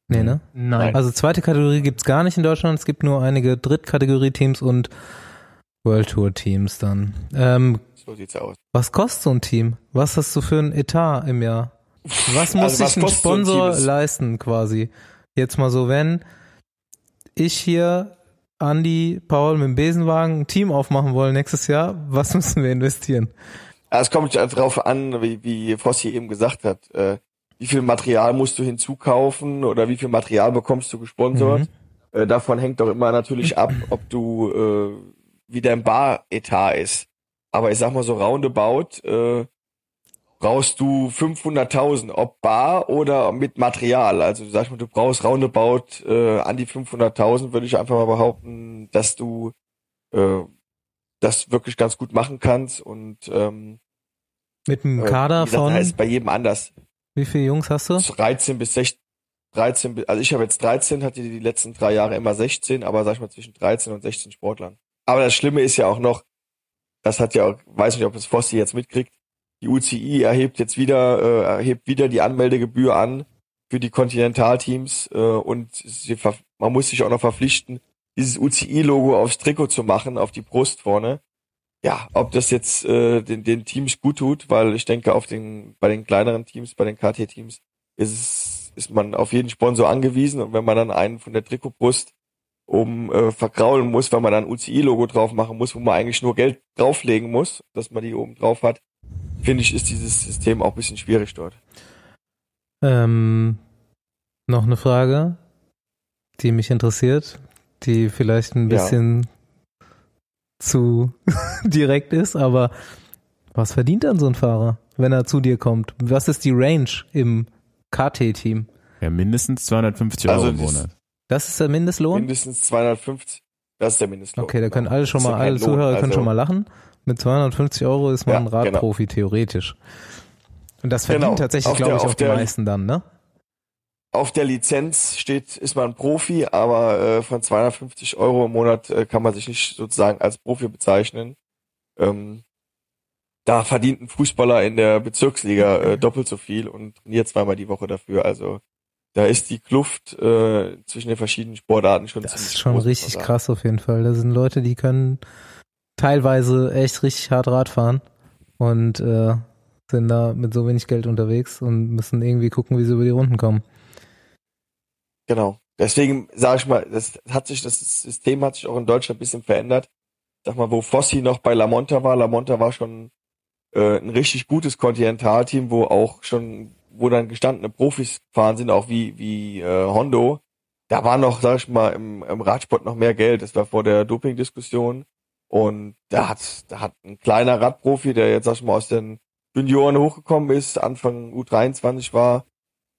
Nee, ne? Nein. Also zweite Kategorie gibt's gar nicht in Deutschland. Es gibt nur einige Drittkategorie-Teams und World Tour-Teams dann. Ähm, so sieht's aus. Was kostet so ein Team? Was hast du für ein Etat im Jahr? Was muss also, sich ein Sponsor so leisten quasi? Jetzt mal so, wenn ich hier Andy, Paul mit dem Besenwagen ein Team aufmachen wollen nächstes Jahr, was müssen wir investieren? es kommt darauf an, wie, wie Fossi eben gesagt hat, äh, wie viel Material musst du hinzukaufen oder wie viel Material bekommst du gesponsert. Mhm. Äh, davon hängt doch immer natürlich ab, ob du äh, wie dein Bar-Etat ist. Aber ich sag mal so roundabout, äh, brauchst du 500.000, ob bar oder mit Material. Also sag mal, du brauchst roundabout äh, an die 500.000, würde ich einfach mal behaupten, dass du äh, das wirklich ganz gut machen kannst und ähm, mit einem äh, Kader äh, gesagt, von heißt bei jedem anders. Wie viele Jungs hast du? 13 bis 16 13, also ich habe jetzt 13, hatte die letzten drei Jahre immer 16, aber sag ich mal zwischen 13 und 16 Sportlern. Aber das Schlimme ist ja auch noch, das hat ja auch, weiß nicht, ob es Fossi jetzt mitkriegt, die UCI erhebt jetzt wieder, äh, erhebt wieder die Anmeldegebühr an für die Kontinentalteams äh, und sie, man muss sich auch noch verpflichten, dieses UCI-Logo aufs Trikot zu machen, auf die Brust vorne. Ja, ob das jetzt äh, den, den Teams gut tut, weil ich denke, auf den, bei den kleineren Teams, bei den KT-Teams, ist es, ist man auf jeden Sponsor angewiesen und wenn man dann einen von der Trikotbrust oben äh, verkraulen muss, weil man dann UCI-Logo drauf machen muss, wo man eigentlich nur Geld drauflegen muss, dass man die oben drauf hat, finde ich, ist dieses System auch ein bisschen schwierig dort. Ähm, noch eine Frage, die mich interessiert, die vielleicht ein bisschen ja. zu direkt ist, aber was verdient dann so ein Fahrer, wenn er zu dir kommt? Was ist die Range im KT-Team? Ja, mindestens 250 Euro also im Monat. Das ist der Mindestlohn? Mindestens 250. Das ist der Mindestlohn. Okay, da können alle schon mal, alle Zuhörer Lohn, können schon also mal lachen. Mit 250 Euro ist man ja, Radprofi genau. theoretisch. Und das verdient genau. tatsächlich, glaube ich, auch die meisten dann, ne? Auf der Lizenz steht, ist man Profi, aber äh, von 250 Euro im Monat äh, kann man sich nicht sozusagen als Profi bezeichnen. Ähm, da verdient ein Fußballer in der Bezirksliga äh, doppelt so viel und trainiert zweimal die Woche dafür. Also da ist die Kluft äh, zwischen den verschiedenen Sportarten schon das ist schon groß, richtig krass auf jeden Fall. Da sind Leute, die können teilweise echt richtig hart Rad fahren und äh, sind da mit so wenig Geld unterwegs und müssen irgendwie gucken, wie sie über die Runden kommen. Genau. Deswegen sage ich mal, das hat sich, das System hat sich auch in Deutschland ein bisschen verändert. Sag mal, wo Fossi noch bei La Monta war, La Monta war schon äh, ein richtig gutes Kontinentalteam, wo auch schon, wo dann gestandene Profis gefahren sind, auch wie, wie äh, Hondo. Da war noch, sag ich mal, im, im Radsport noch mehr Geld. Das war vor der Doping-Diskussion. Und da hat, da hat ein kleiner Radprofi, der jetzt, sag ich mal, aus den Junioren hochgekommen ist, Anfang U23 war,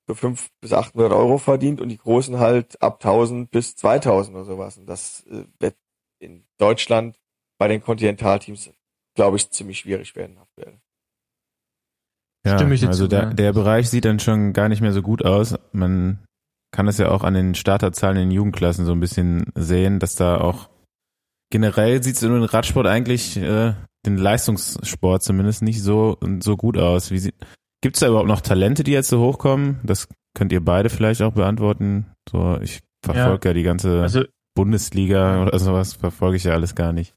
für fünf bis 800 Euro verdient und die Großen halt ab 1000 bis 2000 oder sowas. Und das äh, wird in Deutschland bei den Kontinentalteams, glaube ich, ziemlich schwierig werden aktuell. Ja, also der, der Bereich sieht dann schon gar nicht mehr so gut aus. Man kann es ja auch an den Starterzahlen in den Jugendklassen so ein bisschen sehen, dass da auch generell sieht es in den Radsport eigentlich, äh, den Leistungssport zumindest, nicht so, so gut aus. Wie sieht, Gibt es da überhaupt noch Talente, die jetzt so hochkommen? Das könnt ihr beide vielleicht auch beantworten. So, ich verfolge ja, ja die ganze also, Bundesliga oder sowas, verfolge ich ja alles gar nicht.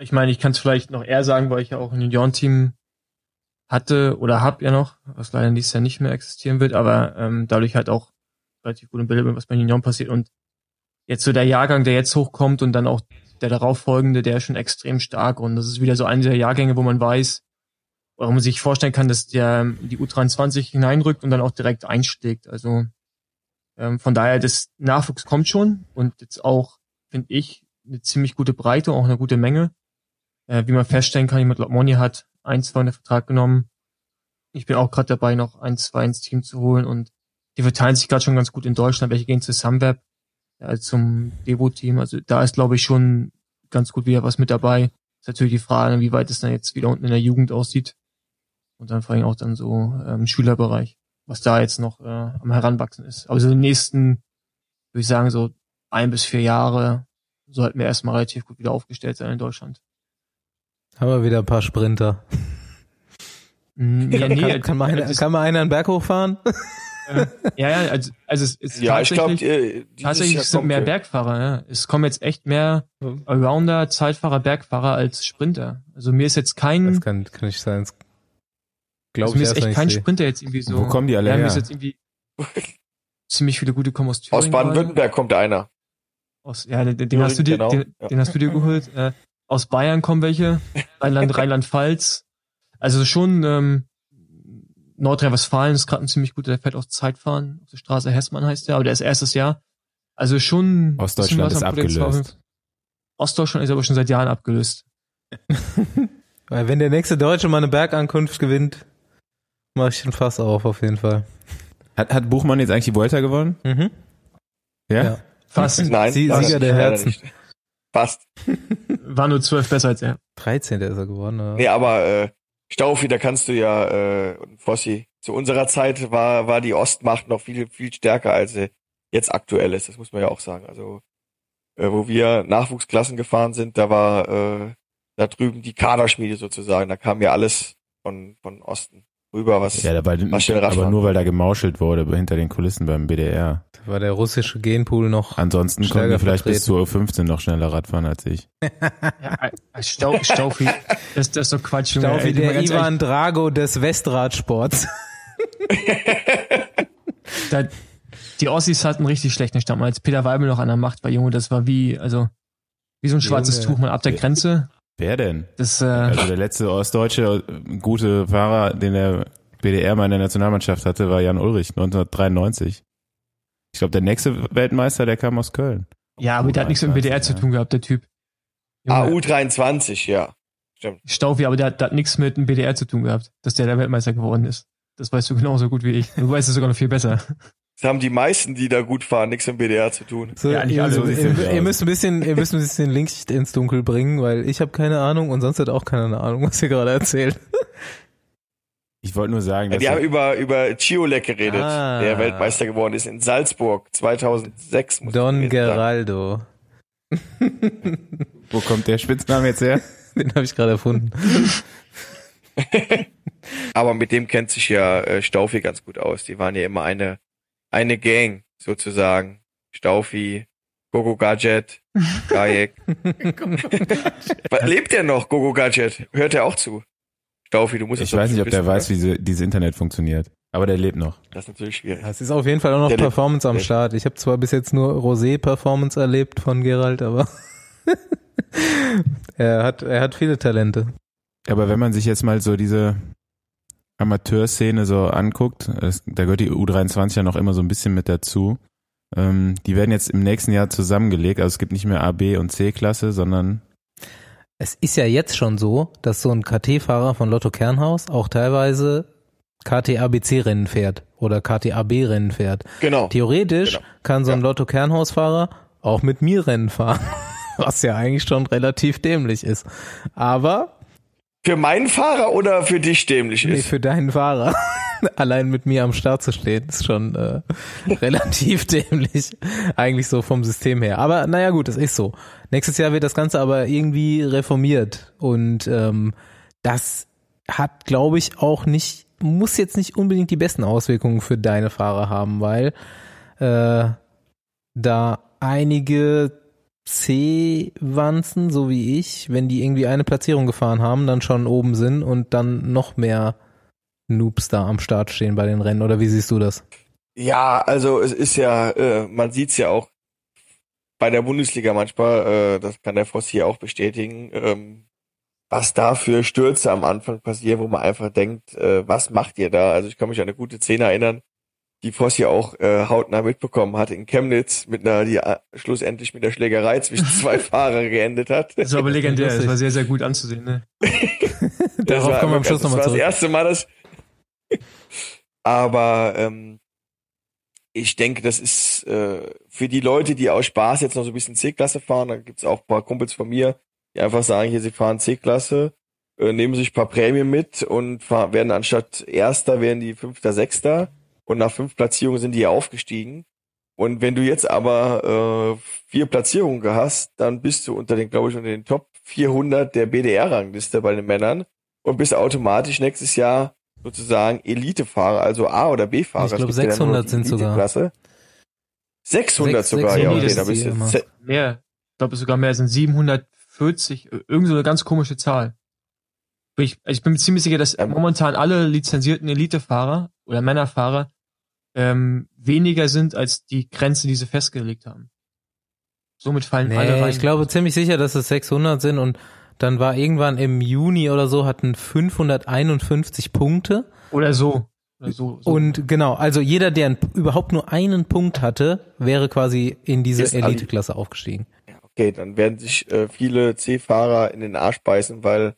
Ich meine, ich kann es vielleicht noch eher sagen, weil ich ja auch ein Juniorenteam hatte oder hab ja noch, was leider nächstes Jahr nicht mehr existieren wird, aber ähm, dadurch halt auch relativ gut im Bild bin, was bei Junioren passiert. Und jetzt so der Jahrgang, der jetzt hochkommt und dann auch der darauffolgende, der ist schon extrem stark. Und das ist wieder so eine der Jahrgänge, wo man weiß, oder man sich vorstellen kann, dass der die U23 hineinrückt und dann auch direkt einschlägt. Also ähm, von daher, das Nachwuchs kommt schon und jetzt auch, finde ich, eine ziemlich gute Breite, auch eine gute Menge. Äh, wie man feststellen kann, jemand Moni hat ein, zwei in den Vertrag genommen. Ich bin auch gerade dabei, noch ein, zwei ins Team zu holen und die verteilen sich gerade schon ganz gut in Deutschland. Welche gehen zu Sunweb, äh, zum Devo-Team. Also da ist, glaube ich, schon ganz gut wieder was mit dabei. Ist natürlich die Frage, wie weit es dann jetzt wieder unten in der Jugend aussieht und dann vor allem auch dann so ähm, Schülerbereich, was da jetzt noch äh, am Heranwachsen ist. Aber so in den nächsten, würde ich sagen, so ein bis vier Jahre sollten wir erstmal relativ gut wieder aufgestellt sein in Deutschland. Haben wir wieder ein paar Sprinter. Mm, ja, nee, kann, kann, man, kann man einen Berg hochfahren? Ja, ja, also, also es ist ja, tatsächlich, ich glaub, tatsächlich sind mehr Bergfahrer. Ja. Es kommen jetzt echt mehr Allrounder, Zeitfahrer, Bergfahrer als Sprinter. Also mir ist jetzt kein... Das kann, kann nicht sein. Glaube also mir ist echt kein sehe. Sprinter jetzt irgendwie so. Wo kommen die alle ja, her? Mir ist jetzt irgendwie ziemlich viele gute kommen aus Thüringen. Aus Baden-Württemberg kommt einer. Aus, ja, den, den hast du dir, genau. den, ja. den, hast du dir geholt. Äh, aus Bayern kommen welche, Rheinland, Rheinland-Pfalz. Also schon ähm, Nordrhein-Westfalen ist gerade ein ziemlich guter, der fährt aus Zeitfahren, auf der Straße Hessmann heißt der, aber der ist erstes Jahr. Also schon. Ostdeutschland ist abgelöst. Ostdeutschland ist aber schon seit Jahren abgelöst. Weil wenn der nächste Deutsche mal eine Bergankunft gewinnt, mache ich den Fass auf, auf jeden Fall. Hat, hat Buchmann jetzt eigentlich die Volta gewonnen? Mhm. Ja? ja. Fast. Nein, Sie, Sieger der Herzen. Fast. War nur zwölf besser als er. 13. ist er geworden, oder? Nee, aber äh, Staufi, da kannst du ja, äh, Fossi, zu unserer Zeit war, war die Ostmacht noch viel, viel stärker, als sie jetzt aktuell ist. Das muss man ja auch sagen. Also, äh, wo wir Nachwuchsklassen gefahren sind, da war äh, da drüben die Kaderschmiede sozusagen. Da kam ja alles von, von Osten rüber, was, ja, dabei, was aber nur weil da gemauschelt wurde hinter den Kulissen beim BDR. Da war der russische Genpool noch. Ansonsten konnten wir vielleicht bis zur 15 noch schneller Radfahren als ich. ja, Stau, Staufi, das, das ist doch Quatsch. Staufi, der Ivan echt. Drago des Westradsports. da, die Ossis hatten richtig schlechten Stamm. Als Peter Weibel noch an der Macht war, Junge, das war wie, also, wie so ein schwarzes Junge. Tuch, man ab der Grenze. Wer denn? Das, äh, also der letzte ostdeutsche gute Fahrer, den der BDR mal in der Nationalmannschaft hatte, war Jan Ulrich 1993. Ich glaube, der nächste Weltmeister, der kam aus Köln. Ja, aber der hat nichts mit dem BDR ja. zu tun gehabt, der Typ. AU23, ja. Stimmt. Staufi, aber der, der hat nichts mit dem BDR zu tun gehabt, dass der der Weltmeister geworden ist. Das weißt du genauso gut wie ich. Du weißt es sogar noch viel besser. Das haben die meisten, die da gut fahren, nichts mit dem BDR zu tun. So, ja, nicht also, ihr, ihr, müsst ein bisschen, ihr müsst ein bisschen Licht ins Dunkel bringen, weil ich habe keine Ahnung und sonst hat auch keiner eine Ahnung, was ihr gerade erzählt. Ich wollte nur sagen, dass ja, die haben über über Ciolek geredet, ah. der Weltmeister geworden ist in Salzburg 2006. Don Geraldo. Wo kommt der Spitzname jetzt her? Den habe ich gerade erfunden. Aber mit dem kennt sich ja äh, Staufi ganz gut aus. Die waren ja immer eine, eine Gang, sozusagen. Staufi, Gogo Gadget, Gajek. Lebt der noch, Gogo Gadget? Hört er auch zu? Staufi, du musst Ich weiß nicht, ob der oder? weiß, wie sie, dieses Internet funktioniert. Aber der lebt noch. Das ist natürlich schwierig. Es ist auf jeden Fall auch noch der Performance lebt. am Start. Ich habe zwar bis jetzt nur Rosé-Performance erlebt von Gerald, aber er hat, er hat viele Talente. Aber wenn man sich jetzt mal so diese Amateurszene so anguckt, es, da gehört die U23 ja noch immer so ein bisschen mit dazu. Ähm, die werden jetzt im nächsten Jahr zusammengelegt. Also es gibt nicht mehr A, B und C-Klasse, sondern es ist ja jetzt schon so, dass so ein KT-Fahrer von Lotto Kernhaus auch teilweise KT-ABC-Rennen fährt oder KT-AB-Rennen fährt. Genau. Theoretisch genau. kann so ein ja. Lotto Kernhaus-Fahrer auch mit mir Rennen fahren, was ja eigentlich schon relativ dämlich ist. Aber für meinen Fahrer oder für dich dämlich ist? Nee, für deinen Fahrer. Allein mit mir am Start zu stehen, ist schon äh, relativ dämlich. Eigentlich so vom System her. Aber naja gut, das ist so. Nächstes Jahr wird das Ganze aber irgendwie reformiert. Und ähm, das hat, glaube ich, auch nicht, muss jetzt nicht unbedingt die besten Auswirkungen für deine Fahrer haben, weil äh, da einige C-Wanzen, so wie ich, wenn die irgendwie eine Platzierung gefahren haben, dann schon oben sind und dann noch mehr Noobs da am Start stehen bei den Rennen. Oder wie siehst du das? Ja, also es ist ja, äh, man sieht es ja auch bei der Bundesliga manchmal, äh, das kann der Voss hier auch bestätigen, ähm, was da für Stürze am Anfang passieren, wo man einfach denkt, äh, was macht ihr da? Also ich kann mich an eine gute Szene erinnern, die Voss ja auch äh, hautnah mitbekommen hat in Chemnitz mit einer, die äh, schlussendlich mit der Schlägerei zwischen zwei Fahrer geendet hat. Das war aber legendär, das war sehr, sehr gut anzusehen, ne? Darauf war, kommen wir am Schluss nochmal zurück. Das war das erste Mal, dass aber ähm, ich denke, das ist äh, für die Leute, die aus Spaß jetzt noch so ein bisschen C-Klasse fahren, da gibt's auch ein paar Kumpels von mir, die einfach sagen, hier, sie fahren C-Klasse, äh, nehmen sich ein paar Prämien mit und fahren, werden anstatt Erster, werden die Fünfter, Sechster und nach fünf Platzierungen sind die aufgestiegen. Und wenn du jetzt aber äh, vier Platzierungen hast, dann bist du unter den, glaube ich, unter den Top 400 der BDR-Rangliste bei den Männern und bist automatisch nächstes Jahr sozusagen Elitefahrer, also A- oder B-Fahrer. Ich glaube 600 ja sind sogar. 600 sogar, 600 ja, okay, da bist du. Mehr. Ich glaube sogar mehr, sind 740, irgend so eine ganz komische Zahl. Ich, ich bin mir ziemlich sicher, dass ähm, momentan alle lizenzierten Elitefahrer oder Männerfahrer ähm, weniger sind als die Grenze, die sie festgelegt haben. Somit fallen nee, alle rein. Ich glaube ziemlich sicher, dass es 600 sind und dann war irgendwann im Juni oder so hatten 551 Punkte. Oder so. Oder so, so. Und genau, also jeder, der überhaupt nur einen Punkt hatte, wäre quasi in diese Elite-Klasse aufgestiegen. Ja, okay, dann werden sich äh, viele C-Fahrer in den Arsch beißen, weil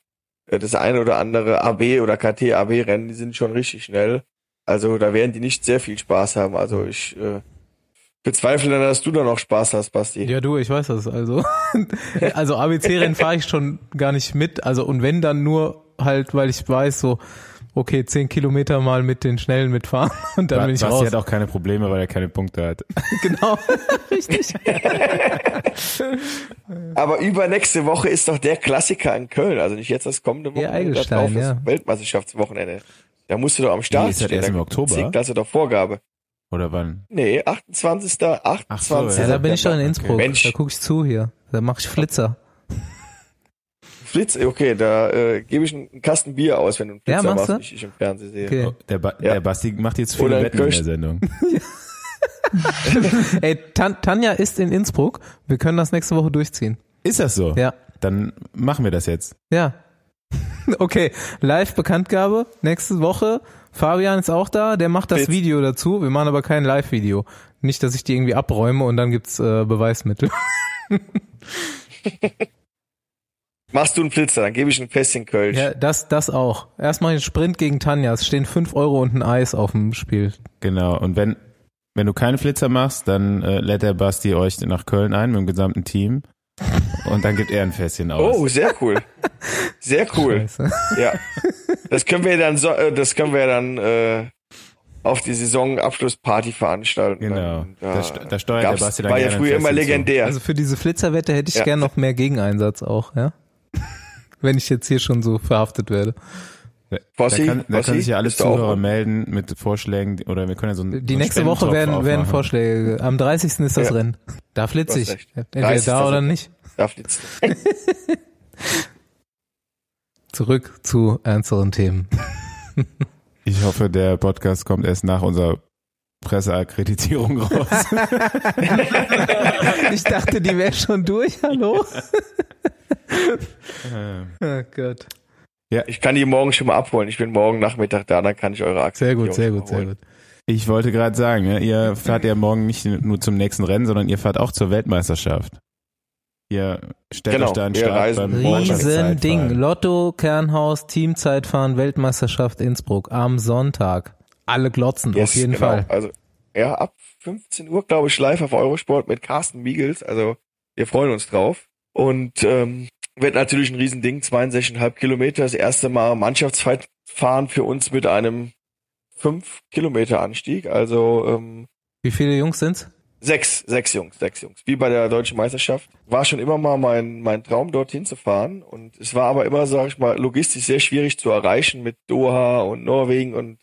äh, das eine oder andere AB oder KT-AB-Rennen, die sind schon richtig schnell. Also da werden die nicht sehr viel Spaß haben. Also ich äh, bezweifle dann, dass du da noch Spaß hast, Basti. Ja, du, ich weiß das. Also, also ABC-Rennen fahre ich schon gar nicht mit. Also und wenn dann nur halt, weil ich weiß, so okay, zehn Kilometer mal mit den Schnellen mitfahren und dann ba bin ich Basti raus. hat auch keine Probleme, weil er keine Punkte hat. genau, richtig. Aber übernächste Woche ist doch der Klassiker in Köln, also nicht jetzt das kommende Wochenende, ja, drauf ja. Weltmeisterschaftswochenende. Da musst du doch am Start nee, ist stehen. Erst im Oktober. Das ist doch Vorgabe. Oder wann? Nee, 28. 28. Ach so, ja, da bin ich schon in Innsbruck. Okay. Mensch. Da guck ich zu hier. Da mache ich Flitzer. Flitz, okay, da äh, gebe ich einen Kasten Bier aus, wenn du einen Flitzer ja, machst, du? ich, ich im Fernsehen sehe. Okay. Oh, der, ba ja. der Basti macht jetzt viele Wetten in der Sendung. Ey, Tan Tanja ist in Innsbruck. Wir können das nächste Woche durchziehen. Ist das so? Ja. Dann machen wir das jetzt. Ja. Okay, Live-Bekanntgabe nächste Woche. Fabian ist auch da, der macht das Witz. Video dazu. Wir machen aber kein Live-Video. Nicht, dass ich die irgendwie abräume und dann gibt's äh, Beweismittel. Machst du einen Flitzer, dann gebe ich ein Fässchen Kölsch. Ja, das, das auch. Erstmal den Sprint gegen Tanja. Es stehen fünf Euro und ein Eis auf dem Spiel. Genau. Und wenn, wenn du keinen Flitzer machst, dann äh, lädt der Basti euch nach Köln ein mit dem gesamten Team. Und dann gibt er ein Fässchen aus. Oh, sehr cool. Sehr cool. Scheiße. Ja. Das können wir dann so, äh, das können wir dann äh, auf die Saisonabschlussparty veranstalten. Genau. Da, da, da steuert der Basti dann War ja früher immer legendär. Also für diese Flitzerwette hätte ich ja. gern noch mehr Gegeneinsatz auch, ja? Wenn ich jetzt hier schon so verhaftet werde. Fossi, da, kann, da können sich ja alle Zuhörer melden mit Vorschlägen oder wir können ja so ein Die so nächste Woche werden, werden Vorschläge. Am 30. ist das ja. Rennen. Da flitze ich. Entweder da oder nicht. Da flitzt. Zurück zu ernsteren Themen. ich hoffe, der Podcast kommt erst nach unserer Presseakkreditierung raus. ich dachte, die wäre schon durch. Hallo? oh Gott. Ja. Ich kann die morgen schon mal abholen. Ich bin morgen Nachmittag da, dann kann ich eure Aktien. Sehr gut, sehr gut, sehr gut. Ich wollte gerade sagen, ne, ihr fahrt ja morgen nicht nur zum nächsten Rennen, sondern ihr fahrt auch zur Weltmeisterschaft. Ihr stellt genau, euch da einen Start beim Riesending. Lotto, Kernhaus, Teamzeitfahren, Weltmeisterschaft Innsbruck am Sonntag. Alle glotzen, yes, auf jeden genau. Fall. Also, ja, ab 15 Uhr, glaube ich, live auf Eurosport mit Carsten Miegels. Also, wir freuen uns drauf. Und ähm, wird natürlich ein Riesending, 62,5 Kilometer, das erste Mal Mannschaftsfahren für uns mit einem 5 Kilometer Anstieg. Also ähm, wie viele Jungs sind's? Sechs, sechs Jungs, sechs Jungs. Wie bei der deutschen Meisterschaft. War schon immer mal mein, mein Traum, dorthin zu fahren. Und es war aber immer, sag ich mal, logistisch sehr schwierig zu erreichen mit Doha und Norwegen und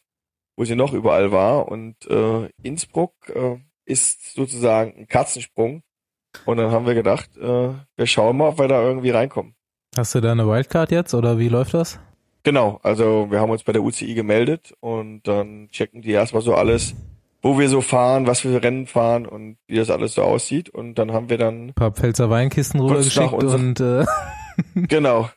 wo sie noch überall war. Und äh, Innsbruck äh, ist sozusagen ein Katzensprung und dann haben wir gedacht, äh, wir schauen mal, ob wir da irgendwie reinkommen. Hast du da eine Wildcard jetzt oder wie läuft das? Genau, also wir haben uns bei der UCI gemeldet und dann checken die erstmal so alles, wo wir so fahren, was wir Rennen fahren und wie das alles so aussieht. Und dann haben wir dann ein paar Pfälzer Weinkisten rübergeschickt und äh genau.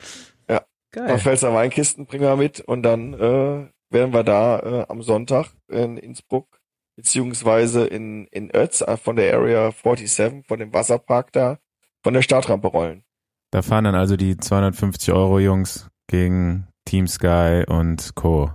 Ja. Geil. Ein paar Pfälzer Weinkisten bringen wir mit und dann äh, werden wir da äh, am Sonntag in Innsbruck beziehungsweise in, in Ötz äh, von der Area 47, von dem Wasserpark da, von der Startrampe rollen. Da fahren dann also die 250 Euro Jungs gegen Team Sky und Co.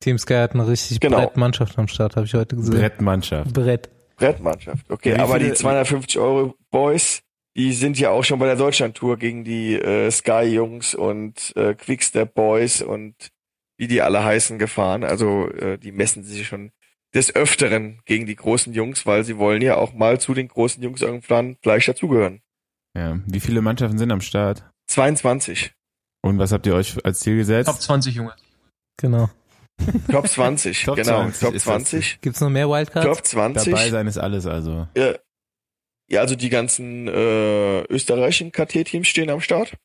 Team Sky hat eine richtig genau. Brettmannschaft am Start, habe ich heute gesehen. Brettmannschaft. Brett. Brettmannschaft, okay. Ja, aber die 250 Euro Boys, die sind ja auch schon bei der Deutschland-Tour gegen die äh, Sky-Jungs und äh, Quickstep Boys und wie die alle heißen gefahren. Also äh, die messen sich schon des Öfteren gegen die großen Jungs, weil sie wollen ja auch mal zu den großen Jungs irgendwann gleich dazugehören. Ja, wie viele Mannschaften sind am Start? 22. Und was habt ihr euch als Ziel gesetzt? Top 20, Junge. Genau. Top 20, Top genau. 20 Top 20. Gibt's noch mehr Wildcards? Top 20. Dabei sein ist alles also. Ja, ja also die ganzen äh, österreichischen KT-Teams stehen am Start.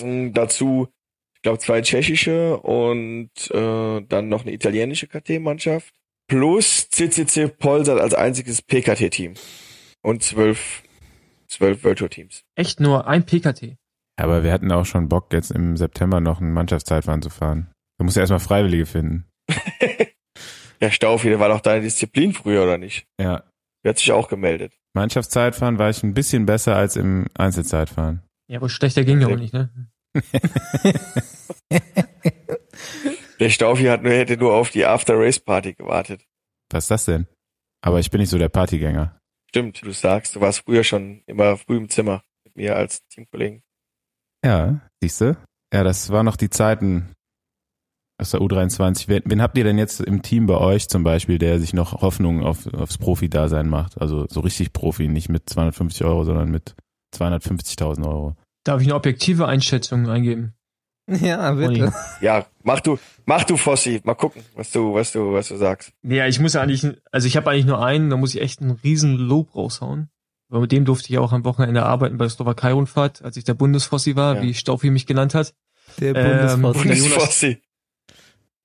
Und dazu glaube zwei tschechische und äh, dann noch eine italienische KT-Mannschaft. Plus CCC Polsat als einziges PKT-Team. Und zwölf, zwölf Virtual Teams. Echt nur ein PKT? Aber wir hatten auch schon Bock, jetzt im September noch ein Mannschaftszeitfahren zu fahren. Da musst du erstmal Freiwillige finden. ja, Staufi, der war doch deine Disziplin früher, oder nicht? Ja. Der hat sich auch gemeldet. Mannschaftszeitfahren war ich ein bisschen besser als im Einzelzeitfahren. Ja, aber schlechter ging ja auch nicht, ne? der Staufi hat nur, hätte nur auf die After-Race-Party gewartet. Was ist das denn? Aber ich bin nicht so der Partygänger. Stimmt, du sagst, du warst früher schon immer früh im Zimmer mit mir als Teamkollegen. Ja, siehst du? Ja, das war noch die Zeiten aus der U23. Wen, wen habt ihr denn jetzt im Team bei euch zum Beispiel, der sich noch Hoffnung auf, aufs Profi-Dasein macht? Also so richtig Profi, nicht mit 250 Euro, sondern mit 250.000 Euro. Darf ich eine objektive Einschätzung eingeben? Ja, bitte. Ja, mach du, mach du Fossi, mal gucken, was du, was du, was du sagst. Ja, ich muss eigentlich, also ich habe eigentlich nur einen, da muss ich echt einen riesen Lob raushauen. Aber mit dem durfte ich auch am Wochenende arbeiten bei der Slowakei-Rundfahrt, als ich der Bundesfossi war, ja. wie Staufi mich genannt hat. Der Bundesfossi. Ähm, Bundesfossi.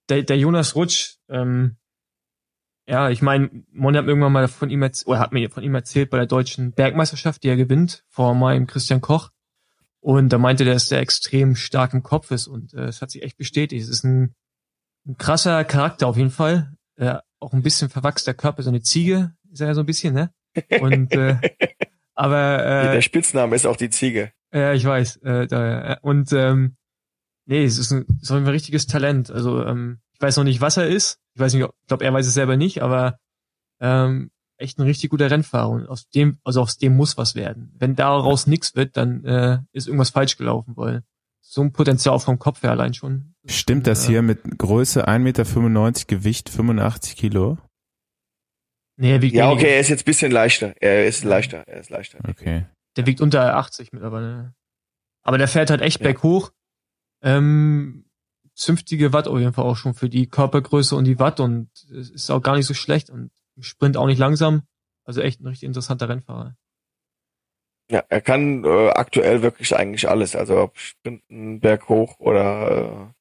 Der, der Jonas Rutsch, ähm, ja, ich meine, Mon hat irgendwann mal von ihm erzählt, oder hat mir von ihm erzählt bei der deutschen Bergmeisterschaft, die er gewinnt, vor meinem Christian Koch. Und da meinte der, dass der extrem stark im Kopf ist und äh, es äh, hat sich echt bestätigt. Es ist ein, ein krasser Charakter auf jeden Fall. Äh, auch ein bisschen verwachster Körper, so eine Ziege ist er ja so ein bisschen, ne? Und äh, aber äh, der Spitzname ist auch die Ziege. Ja, ich weiß. Äh, da, und ähm, nee, es ist ein, so ein richtiges Talent. Also ähm, ich weiß noch nicht, was er ist. Ich weiß nicht, ich glaube, er weiß es selber nicht, aber ähm, echt ein richtig guter Rennfahrer und aus dem, also aus dem muss was werden. Wenn daraus nichts wird, dann äh, ist irgendwas falsch gelaufen, weil so ein Potenzial vom Kopf her allein schon. Stimmt das äh, hier mit Größe 1,95 Meter, Gewicht 85 Kilo? Nee, er wiegt ja, okay, er ist jetzt bisschen leichter. Er ist leichter, er ist leichter. Okay. Der wiegt unter 80 mittlerweile. Aber der fährt halt echt ja. berghoch. Ähm, zünftige Watt auf jeden Fall auch schon für die Körpergröße und die Watt und es ist auch gar nicht so schlecht und im Sprint auch nicht langsam. Also echt ein richtig interessanter Rennfahrer. Ja, er kann äh, aktuell wirklich eigentlich alles. Also ob Sprinten, Berghoch oder äh,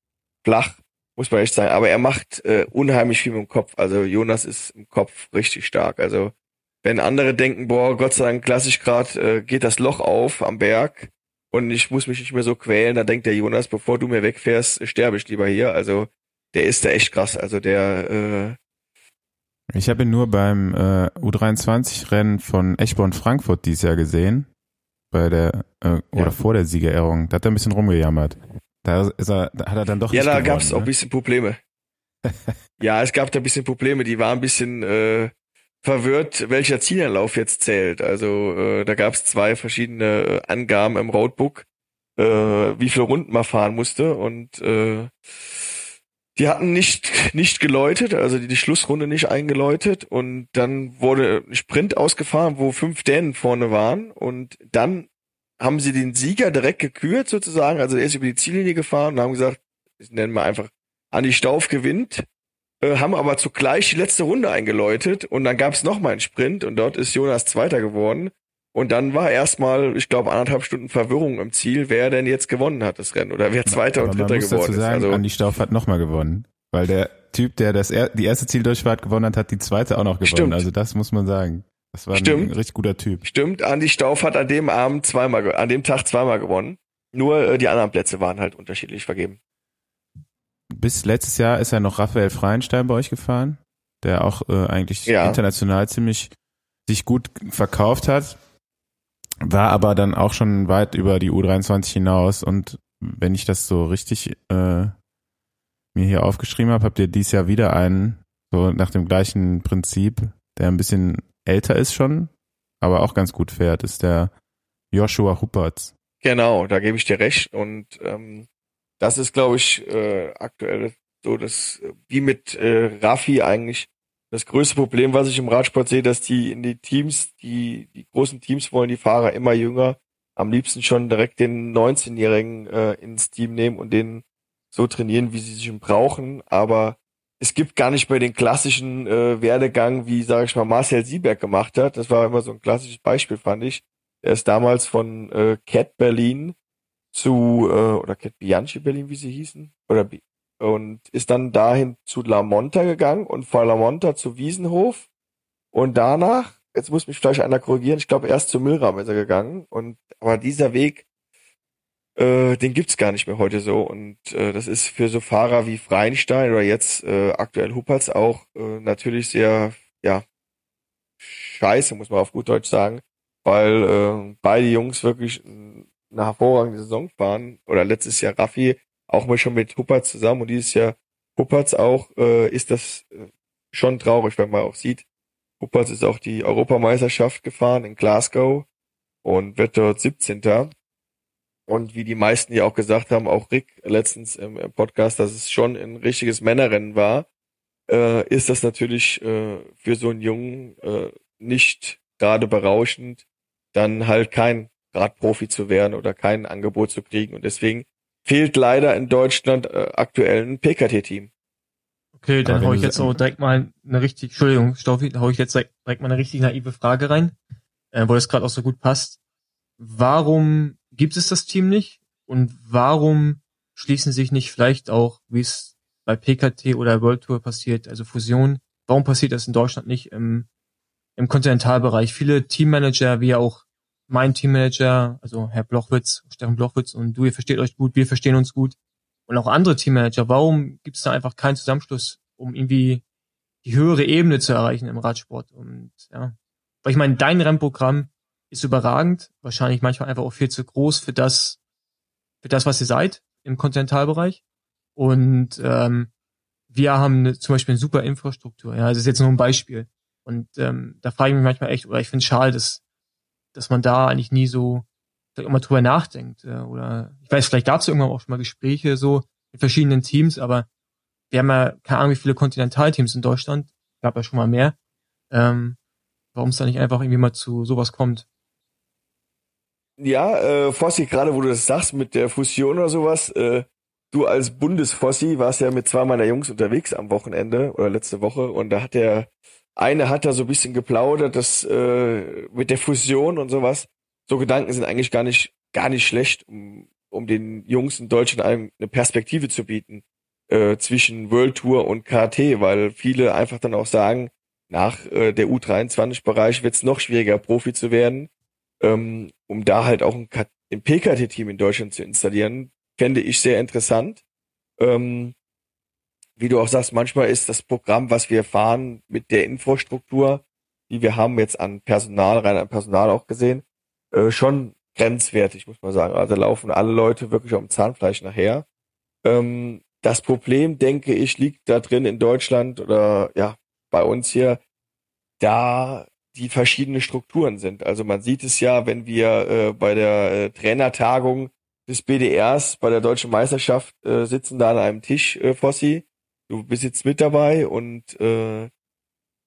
flach, muss man echt sagen. Aber er macht äh, unheimlich viel mit dem Kopf. Also Jonas ist im Kopf richtig stark. Also wenn andere denken, boah, Gott sei Dank klassisch gerade äh, geht das Loch auf am Berg und ich muss mich nicht mehr so quälen, dann denkt der Jonas, bevor du mir wegfährst, sterbe ich lieber hier. Also der ist da echt krass. Also der äh, ich habe ihn nur beim äh, U23-Rennen von Eschborn Frankfurt dieses Jahr gesehen. Bei der, äh, oder ja. vor der Siegerehrung. Da hat er ein bisschen rumgejammert. Da, ist er, da hat er dann doch Ja, da gab es ne? auch ein bisschen Probleme. ja, es gab da ein bisschen Probleme. Die waren ein bisschen äh, verwirrt, welcher Zielanlauf jetzt zählt. Also äh, da gab es zwei verschiedene äh, Angaben im Roadbook, äh, wie viele Runden man fahren musste. Und äh, die hatten nicht, nicht geläutet, also die, die Schlussrunde nicht eingeläutet. Und dann wurde ein Sprint ausgefahren, wo fünf Dänen vorne waren. Und dann haben sie den Sieger direkt gekürt sozusagen, also er ist über die Ziellinie gefahren und haben gesagt, nennen wir einfach, Andi Stauf gewinnt, äh, haben aber zugleich die letzte Runde eingeläutet. Und dann gab es nochmal einen Sprint. Und dort ist Jonas Zweiter geworden und dann war erstmal, ich glaube, anderthalb Stunden Verwirrung im Ziel, wer denn jetzt gewonnen hat, das Rennen. Oder wer Zweiter Aber und Dritter geworden sagen, ist. Also, Andi Stauf hat nochmal gewonnen. Weil der Typ, der das er die erste Zieldurchfahrt gewonnen hat, hat die zweite auch noch gewonnen. Stimmt. Also das muss man sagen. Das war Stimmt. ein richtig guter Typ. Stimmt, Andi Stauf hat an dem Abend zweimal, an dem Tag zweimal gewonnen. Nur äh, die anderen Plätze waren halt unterschiedlich vergeben. Bis letztes Jahr ist ja noch Raphael Freienstein bei euch gefahren, der auch äh, eigentlich ja. international ziemlich sich gut verkauft hat war aber dann auch schon weit über die U23 hinaus und wenn ich das so richtig äh, mir hier aufgeschrieben habe, habt ihr dieses Jahr wieder einen, so nach dem gleichen Prinzip, der ein bisschen älter ist schon, aber auch ganz gut fährt, ist der Joshua Huppertz. Genau, da gebe ich dir recht und ähm, das ist, glaube ich, äh, aktuell so das, wie mit äh, Raffi eigentlich das größte Problem, was ich im Radsport sehe, dass die in die Teams, die, die großen Teams wollen die Fahrer immer jünger, am liebsten schon direkt den 19-Jährigen äh, ins Team nehmen und den so trainieren, wie sie sich brauchen. Aber es gibt gar nicht mehr den klassischen äh, Werdegang, wie, sage ich mal, Marcel Sieberg gemacht hat. Das war immer so ein klassisches Beispiel, fand ich. Er ist damals von äh, Cat Berlin zu, äh, oder Cat Bianchi Berlin, wie sie hießen, oder und ist dann dahin zu La Monta gegangen und von La Monta zu Wiesenhof. Und danach, jetzt muss mich vielleicht einer korrigieren, ich glaube erst zu Milram ist er gegangen. Und aber dieser Weg, äh, den gibt's gar nicht mehr heute so. Und äh, das ist für so Fahrer wie Freinstein oder jetzt äh, aktuell Huppertz auch äh, natürlich sehr, ja, scheiße, muss man auf gut Deutsch sagen, weil äh, beide Jungs wirklich eine hervorragende Saison fahren. Oder letztes Jahr Raffi auch mal schon mit Huppertz zusammen und dieses Jahr Huppertz auch, äh, ist das äh, schon traurig, wenn man auch sieht, Huppertz ist auch die Europameisterschaft gefahren in Glasgow und wird dort 17. Und wie die meisten ja auch gesagt haben, auch Rick letztens im, Podcast, dass es schon ein richtiges Männerrennen war, äh, ist das natürlich äh, für so einen Jungen äh, nicht gerade berauschend, dann halt kein Radprofi zu werden oder kein Angebot zu kriegen. Und deswegen fehlt leider in Deutschland äh, aktuell ein PKT-Team. Okay, dann hau ich jetzt auch direkt mal eine richtig, Entschuldigung, Stoffi, hau ich jetzt direkt, direkt mal eine richtig naive Frage rein, äh, wo das gerade auch so gut passt. Warum gibt es das Team nicht? Und warum schließen sich nicht vielleicht auch, wie es bei PKT oder World Tour passiert, also Fusion, warum passiert das in Deutschland nicht im, im Kontinentalbereich? Viele Teammanager, wie auch mein Teammanager, also Herr Blochwitz, Steffen Blochwitz und du, ihr versteht euch gut, wir verstehen uns gut. Und auch andere Teammanager, warum gibt es da einfach keinen Zusammenschluss, um irgendwie die höhere Ebene zu erreichen im Radsport? Und ja, weil ich meine, dein Rennprogramm ist überragend, wahrscheinlich manchmal einfach auch viel zu groß für das, für das, was ihr seid im Kontinentalbereich. Und ähm, wir haben eine, zum Beispiel eine super Infrastruktur. Ja, das ist jetzt nur ein Beispiel. Und ähm, da frage ich mich manchmal echt, oder ich finde es schade, dass dass man da eigentlich nie so mal drüber nachdenkt. Äh, oder ich weiß, vielleicht es irgendwann auch schon mal Gespräche so mit verschiedenen Teams, aber wir haben ja keine Ahnung, wie viele Kontinentalteams in Deutschland, gab ja schon mal mehr. Ähm, warum es da nicht einfach irgendwie mal zu sowas kommt. Ja, äh, Fossi, gerade wo du das sagst mit der Fusion oder sowas, äh, du als Bundesfossi warst ja mit zwei meiner Jungs unterwegs am Wochenende oder letzte Woche und da hat der eine hat da so ein bisschen geplaudert, dass äh, mit der Fusion und sowas. So Gedanken sind eigentlich gar nicht gar nicht schlecht, um, um den Jungs in Deutschland eine Perspektive zu bieten äh, zwischen World Tour und KT, weil viele einfach dann auch sagen, nach äh, der U23-Bereich wird es noch schwieriger, Profi zu werden. Ähm, um da halt auch ein, ein PKT-Team in Deutschland zu installieren, fände ich sehr interessant. Ähm, wie du auch sagst, manchmal ist das Programm, was wir fahren mit der Infrastruktur, die wir haben jetzt an Personal, rein an Personal auch gesehen, äh, schon grenzwertig, muss man sagen. Also laufen alle Leute wirklich um Zahnfleisch nachher. Ähm, das Problem, denke ich, liegt da drin in Deutschland oder ja, bei uns hier, da die verschiedenen Strukturen sind. Also man sieht es ja, wenn wir äh, bei der äh, Trainertagung des BDRs bei der deutschen Meisterschaft äh, sitzen da an einem Tisch, äh, Fossi. Du bist jetzt mit dabei und äh,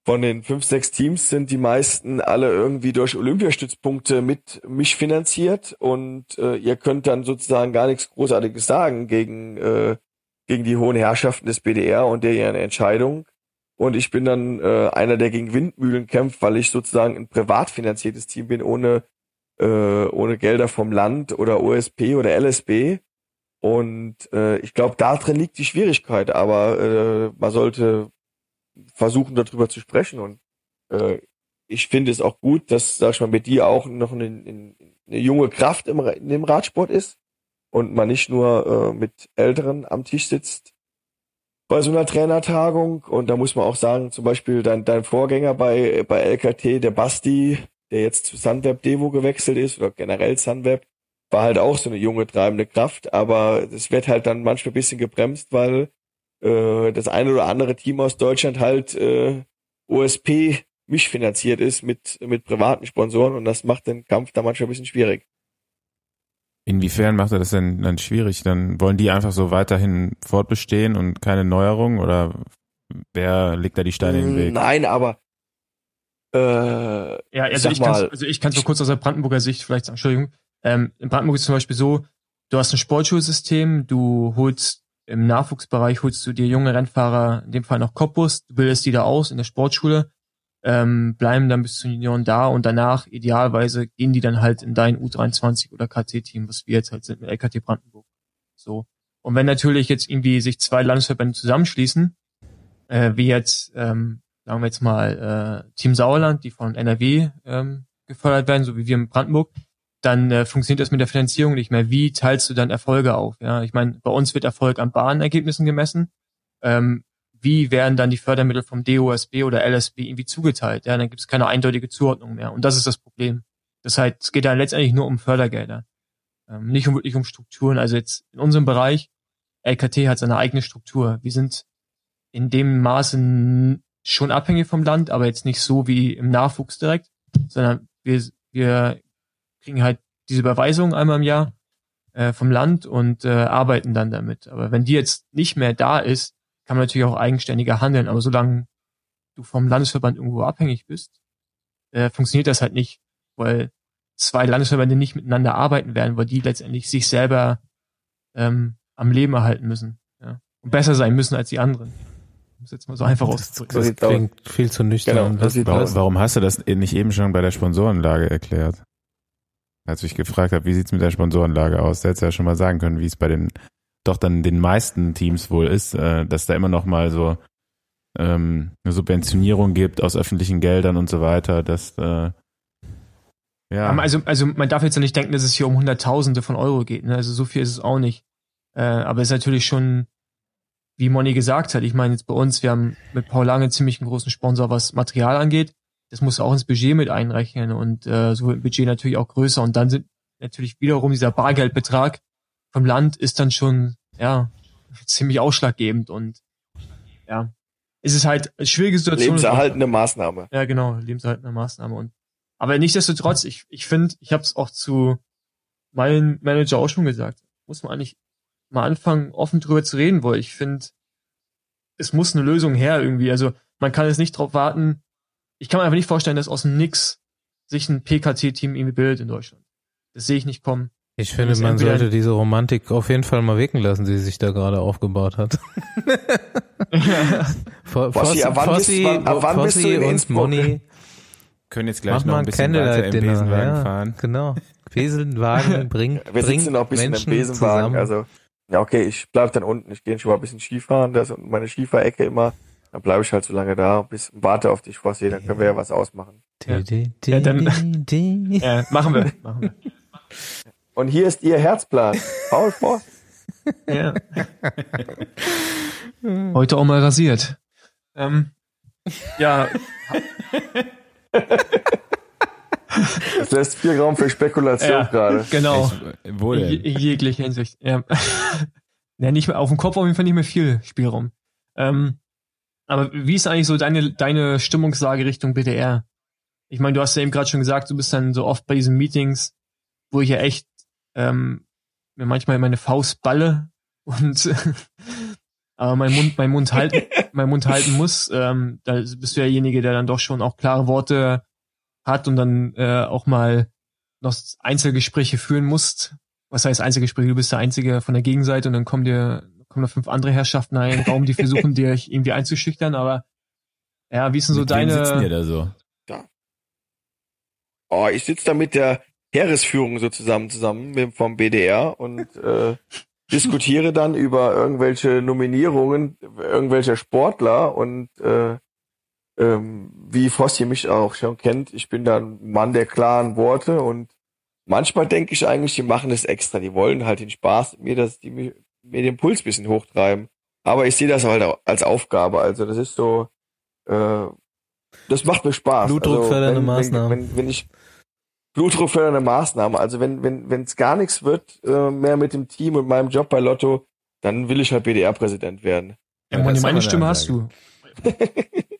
von den fünf, sechs Teams sind die meisten alle irgendwie durch Olympiastützpunkte mit mich finanziert und äh, ihr könnt dann sozusagen gar nichts Großartiges sagen gegen, äh, gegen die hohen Herrschaften des BDR und der ihre Entscheidung. Und ich bin dann äh, einer, der gegen Windmühlen kämpft, weil ich sozusagen ein privat finanziertes Team bin, ohne, äh, ohne Gelder vom Land oder OSP oder LSB. Und äh, ich glaube, da drin liegt die Schwierigkeit, aber äh, man sollte versuchen, darüber zu sprechen. Und äh, ich finde es auch gut, dass, sag ich mal, mit dir auch noch eine, eine junge Kraft im, dem Radsport ist und man nicht nur äh, mit Älteren am Tisch sitzt bei so einer Trainertagung. Und da muss man auch sagen, zum Beispiel dein, dein Vorgänger bei, bei LKT, der Basti, der jetzt zu Sunweb Devo gewechselt ist oder generell Sunweb, war halt auch so eine junge treibende Kraft, aber es wird halt dann manchmal ein bisschen gebremst, weil äh, das eine oder andere Team aus Deutschland halt äh, OSP mich finanziert ist mit, mit privaten Sponsoren und das macht den Kampf da manchmal ein bisschen schwierig. Inwiefern macht er das denn dann schwierig? Dann wollen die einfach so weiterhin fortbestehen und keine Neuerung oder wer legt da die Steine in den Weg? Nein, aber äh, ja, also ich, mal, also ich kann es so kurz aus der Brandenburger Sicht vielleicht sagen, Entschuldigung. Ähm, in Brandenburg ist zum Beispiel so, du hast ein Sportschulsystem, du holst im Nachwuchsbereich holst du dir junge Rennfahrer, in dem Fall noch Cottbus, du bildest die da aus in der Sportschule, ähm, bleiben dann bis zu Junioren da und danach idealerweise gehen die dann halt in dein U23 oder KT-Team, was wir jetzt halt sind mit LKT Brandenburg. So. Und wenn natürlich jetzt irgendwie sich zwei Landesverbände zusammenschließen, äh, wie jetzt, ähm, sagen wir jetzt mal, äh, Team Sauerland, die von NRW ähm, gefördert werden, so wie wir in Brandenburg, dann äh, funktioniert das mit der Finanzierung nicht mehr. Wie teilst du dann Erfolge auf? Ja, ich meine, bei uns wird Erfolg an Bahnergebnissen gemessen. Ähm, wie werden dann die Fördermittel vom DOSB oder LSB irgendwie zugeteilt? Ja, dann gibt es keine eindeutige Zuordnung mehr. Und das ist das Problem. Das heißt, es geht dann letztendlich nur um Fördergelder. Ähm, nicht um, wirklich um Strukturen. Also jetzt in unserem Bereich, LKT hat seine eigene Struktur. Wir sind in dem Maße schon abhängig vom Land, aber jetzt nicht so wie im Nachwuchs direkt, sondern wir, wir kriegen halt diese Überweisung einmal im Jahr äh, vom Land und äh, arbeiten dann damit. Aber wenn die jetzt nicht mehr da ist, kann man natürlich auch eigenständiger handeln, aber solange du vom Landesverband irgendwo abhängig bist, äh, funktioniert das halt nicht, weil zwei Landesverbände nicht miteinander arbeiten werden, weil die letztendlich sich selber ähm, am Leben erhalten müssen ja? und besser sein müssen als die anderen. Um es jetzt mal so einfach auszudrücken. Das, das klingt viel zu nüchtern. Genau, warum, warum hast du das nicht eben schon bei der Sponsorenlage erklärt? Als ich gefragt habe, wie sieht's mit der Sponsorenlage aus, da hättest du ja schon mal sagen können, wie es bei den doch dann den meisten Teams wohl ist, äh, dass da immer noch mal so ähm, eine Subventionierung gibt aus öffentlichen Geldern und so weiter, dass äh, ja. Also, also man darf jetzt ja nicht denken, dass es hier um Hunderttausende von Euro geht. Ne? Also so viel ist es auch nicht. Äh, aber es ist natürlich schon, wie Moni gesagt hat, ich meine jetzt bei uns, wir haben mit Paul Lange ziemlich einen großen Sponsor, was Material angeht. Das muss auch ins Budget mit einrechnen und äh, so wird Budget natürlich auch größer. Und dann sind natürlich wiederum dieser Bargeldbetrag, vom Land ist dann schon, ja, ziemlich ausschlaggebend und ja, es ist halt eine schwierige Situation. Lebenserhaltende Maßnahme. Ja, genau, lebenserhaltende Maßnahme und aber nichtsdestotrotz, ich, ich finde, ich habe es auch zu meinem Manager auch schon gesagt, muss man eigentlich mal anfangen, offen drüber zu reden, weil ich finde, es muss eine Lösung her irgendwie. Also man kann jetzt nicht drauf warten. Ich kann mir einfach nicht vorstellen, dass aus dem Nix sich ein PKT-Team irgendwie bildet in Deutschland. Das sehe ich nicht kommen. Ich finde, man sollte diese Romantik auf jeden Fall mal wirken lassen, die sich da gerade aufgebaut hat. Fossi, Fossi, Fossi und Moni können jetzt gleich noch ein bisschen weiter im Besenwagen ja, fahren. Genau. Besenwagen bringt, Wir bringt sitzen noch ein bisschen Menschen im Besenwagen. Zusammen. Also, ja, okay, ich bleib dann unten. Ich gehe schon mal ein bisschen Skifahren. Das ist meine Skifahrecke immer. Dann bleibe ich halt so lange da, bis warte auf dich, Fossi. Dann können wir ja was ausmachen. Ja, ja dann, ja, machen wir. Machen wir. Und hier ist Ihr Herzplan. Paul Voss. Ja. Heute auch mal rasiert. Ähm, ja. Das lässt viel Raum für Spekulation ja, gerade. Genau. Ich, wo denn? In jeglicher Hinsicht. Ja. ja, nicht mehr, auf dem Kopf auf jeden Fall nicht mehr viel Spielraum. Ähm, aber wie ist eigentlich so deine, deine Stimmungslage Richtung BDR? Ich meine, du hast ja eben gerade schon gesagt, du bist dann so oft bei diesen Meetings, wo ich ja echt ähm, mir manchmal meine Faust balle und aber mein Mund, mein Mund halten, mein Mund halten muss. Ähm, da bist du ja derjenige, der dann doch schon auch klare Worte hat und dann äh, auch mal noch Einzelgespräche führen musst. Was heißt Einzelgespräche? Du bist der Einzige von der Gegenseite und dann kommen dir kommen noch fünf andere Herrschaften in den Raum, die versuchen dir irgendwie einzuschüchtern, aber ja, wie ist denn so mit deine... Wem sitzen ihr da so? Ja. Oh, ich sitze da mit der Heeresführung so zusammen, zusammen vom BDR und äh, diskutiere dann über irgendwelche Nominierungen irgendwelcher Sportler und äh, ähm, wie Fossi mich auch schon kennt, ich bin dann Mann der klaren Worte und manchmal denke ich eigentlich, die machen es extra, die wollen halt den Spaß mir, dass die mir, mir den Puls bisschen hochtreiben. Aber ich sehe das halt als Aufgabe, also das ist so, äh, das macht mir Spaß. Blutdruckfördernde also, Maßnahmen. Wenn, wenn, wenn ich Blutdruckfördernde Maßnahme. Also wenn wenn wenn es gar nichts wird äh, mehr mit dem Team und meinem Job bei Lotto, dann will ich halt BDR-Präsident werden. Ja, ja meine Stimme hast du.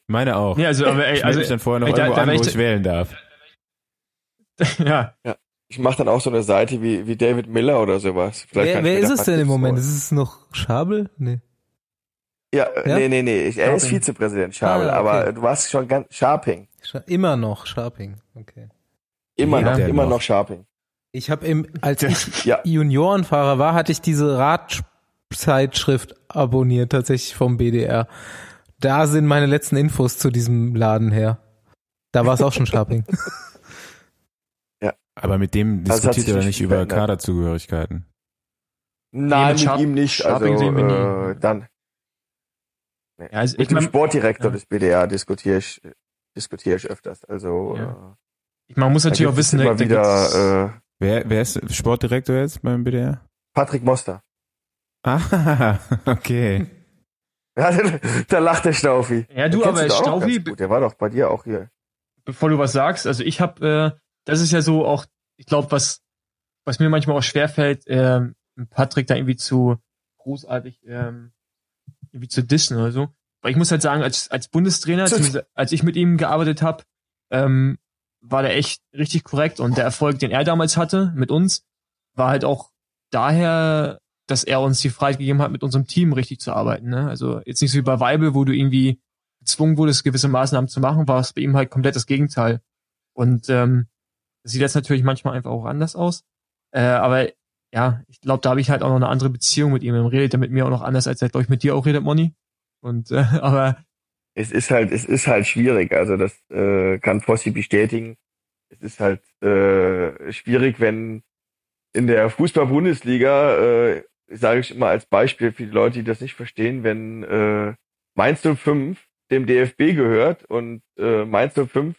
Meine auch. Ja, also aber ey, ich also ich dann vorher noch ey, irgendwo da, an, wo ich wählen darf. ja. Ja. Ich mache dann auch so eine Seite wie wie David Miller oder sowas. Vielleicht wer wer ist es denn im Moment? Ist es noch Schabel? Nee. Ja, ja? nee, nee, nee. Er ist Vizepräsident Schabel, ah, okay. aber du warst schon ganz Sharping. Immer noch Sharping, okay. Immer ja, noch, immer noch, noch Sharping. Ich habe im, als ich ja. Juniorenfahrer war, hatte ich diese Radzeitschrift abonniert, tatsächlich vom BDR. Da sind meine letzten Infos zu diesem Laden her. Da war es auch schon Sharping. Aber mit dem also diskutiert er nicht über Kaderzugehörigkeiten. Nein, mit, mit ihm nicht. Also äh, dann. Nee. Ja, also mit dem Sportdirektor ja. des BDR diskutiere ich, diskutiere ich öfters. Also ja. äh, man muss natürlich auch wissen, immer wieder, äh, wer, wer ist Sportdirektor jetzt beim BDR? Patrick Moster. Ah, okay. Ja, da lacht der Staufi. Ja, du, aber Staufi, der war doch bei dir auch hier. Bevor du was sagst, also ich habe, äh, das ist ja so auch, ich glaube, was, was mir manchmal auch schwerfällt, äh, Patrick da irgendwie zu großartig ähm, irgendwie zu dissen oder so. Weil ich muss halt sagen, als als Bundestrainer, als ich mit ihm gearbeitet habe, ähm, war der echt richtig korrekt und der Erfolg, den er damals hatte mit uns, war halt auch daher, dass er uns die Freiheit gegeben hat, mit unserem Team richtig zu arbeiten. Ne? Also jetzt nicht so wie bei Weibel, wo du irgendwie gezwungen wurdest, gewisse Maßnahmen zu machen, war es bei ihm halt komplett das Gegenteil. Und ähm, sieht jetzt natürlich manchmal einfach auch anders aus. Äh, aber ja, ich glaube, da habe ich halt auch noch eine andere Beziehung mit ihm. Er redet er mit mir auch noch anders, als er, glaube ich, mit dir auch redet, Moni. Und äh, aber es ist halt, es ist halt schwierig. Also das äh, kann Fossi bestätigen. Es ist halt äh, schwierig, wenn in der Fußball-Bundesliga, äh, sage ich immer als Beispiel für die Leute, die das nicht verstehen, wenn äh, Mainz 05 dem DFB gehört und äh, Mainz 05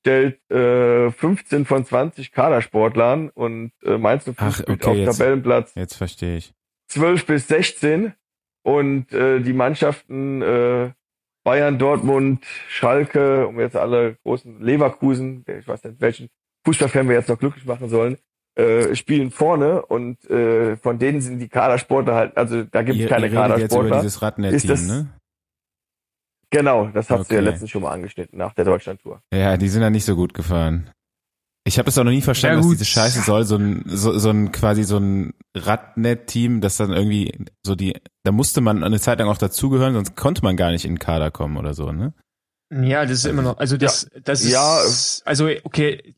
stellt äh, 15 von 20 Kadersportlern und äh, Mainz 05 Ach, okay, auf jetzt, Tabellenplatz jetzt verstehe ich 12 bis 16 und äh, die Mannschaften äh, Bayern, Dortmund, Schalke, um jetzt alle großen Leverkusen, ich weiß nicht, welchen Fußballfan wir jetzt noch glücklich machen sollen, äh, spielen vorne und äh, von denen sind die Kadersportler halt, also da gibt es keine ihr Kadersportler. Jetzt über dieses Radnet-Team, ne? Genau, das hast okay. du ja letztens schon mal angeschnitten nach der Deutschlandtour. Ja, die sind ja nicht so gut gefahren. Ich habe das auch noch nie verstanden, ja, was diese Scheiße soll. So ein, so, so ein quasi so ein Radnet-Team, das dann irgendwie so die, da musste man eine Zeit lang auch dazugehören, sonst konnte man gar nicht in den Kader kommen oder so, ne? Ja, das ist immer noch, also das, ja. das ist, ja. also okay,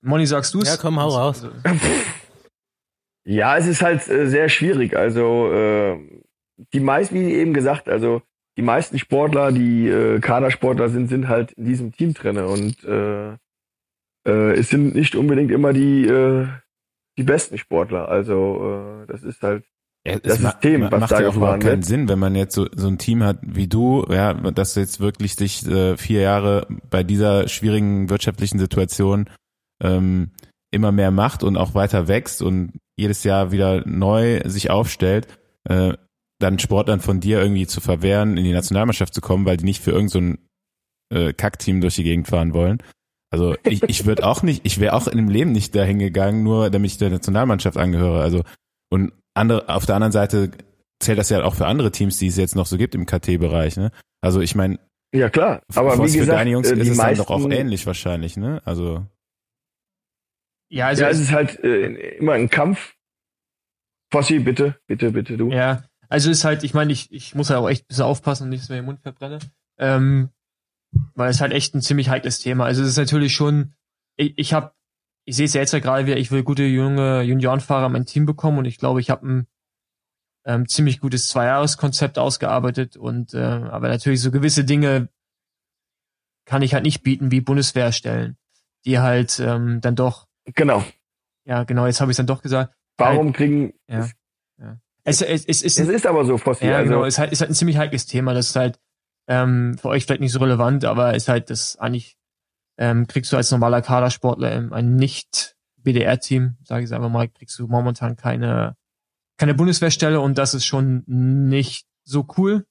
Moni, sagst du's? Ja, komm, hau raus. Also, ja, es ist halt äh, sehr schwierig. Also äh, die meisten, wie eben gesagt, also die meisten Sportler, die äh, Kadersportler sind, sind halt in diesem Team drinne und äh, äh, es sind nicht unbedingt immer die äh, die besten Sportler. Also äh, das ist halt ja, das System, was macht da ja auch überhaupt keinen Sinn, wenn man jetzt so, so ein Team hat wie du, ja, das jetzt wirklich sich äh, vier Jahre bei dieser schwierigen wirtschaftlichen Situation ähm, immer mehr macht und auch weiter wächst und jedes Jahr wieder neu sich aufstellt, äh, dann Sportlern von dir irgendwie zu verwehren, in die Nationalmannschaft zu kommen, weil die nicht für irgendein so äh, Kackteam durch die Gegend fahren wollen. Also ich, ich würde auch nicht, ich wäre auch in dem Leben nicht dahin gegangen, nur damit ich der Nationalmannschaft angehöre. Also und andere, auf der anderen Seite zählt das ja auch für andere Teams, die es jetzt noch so gibt im KT-Bereich. Ne? Also ich meine, ja klar, aber wie gesagt, für deine Jungs äh, ist es dann doch auch ähnlich wahrscheinlich, ne? Also ja, also ja, es ist halt äh, immer ein Kampf. Fossi, bitte, bitte, bitte, du. Ja, also ist halt, ich meine, ich, ich muss ja auch echt ein bisschen aufpassen und nichts mehr im Mund verbrenne. Ähm, weil es halt echt ein ziemlich heikles Thema. Also es ist natürlich schon, ich, ich habe, ich sehe es ja jetzt ja gerade wieder, ich will gute junge Juniorenfahrer in mein Team bekommen und ich glaube, ich habe ein ähm, ziemlich gutes Zweijahreskonzept ausgearbeitet und äh, aber natürlich so gewisse Dinge kann ich halt nicht bieten wie Bundeswehrstellen, die halt ähm, dann doch Genau. Ja, genau, jetzt habe ich es dann doch gesagt. Warum kriegen. Ja. ja. Es, es, es, es, es ist aber so, Fossi. Ja, also. genau, es ist halt, ist halt ein ziemlich heikles Thema. Das ist halt ähm, für euch vielleicht nicht so relevant, aber ist halt das eigentlich, ähm, kriegst du als normaler Kadersportler ähm, ein Nicht-BDR-Team, sage ich es einfach mal, kriegst du momentan keine, keine Bundeswehrstelle und das ist schon nicht so cool.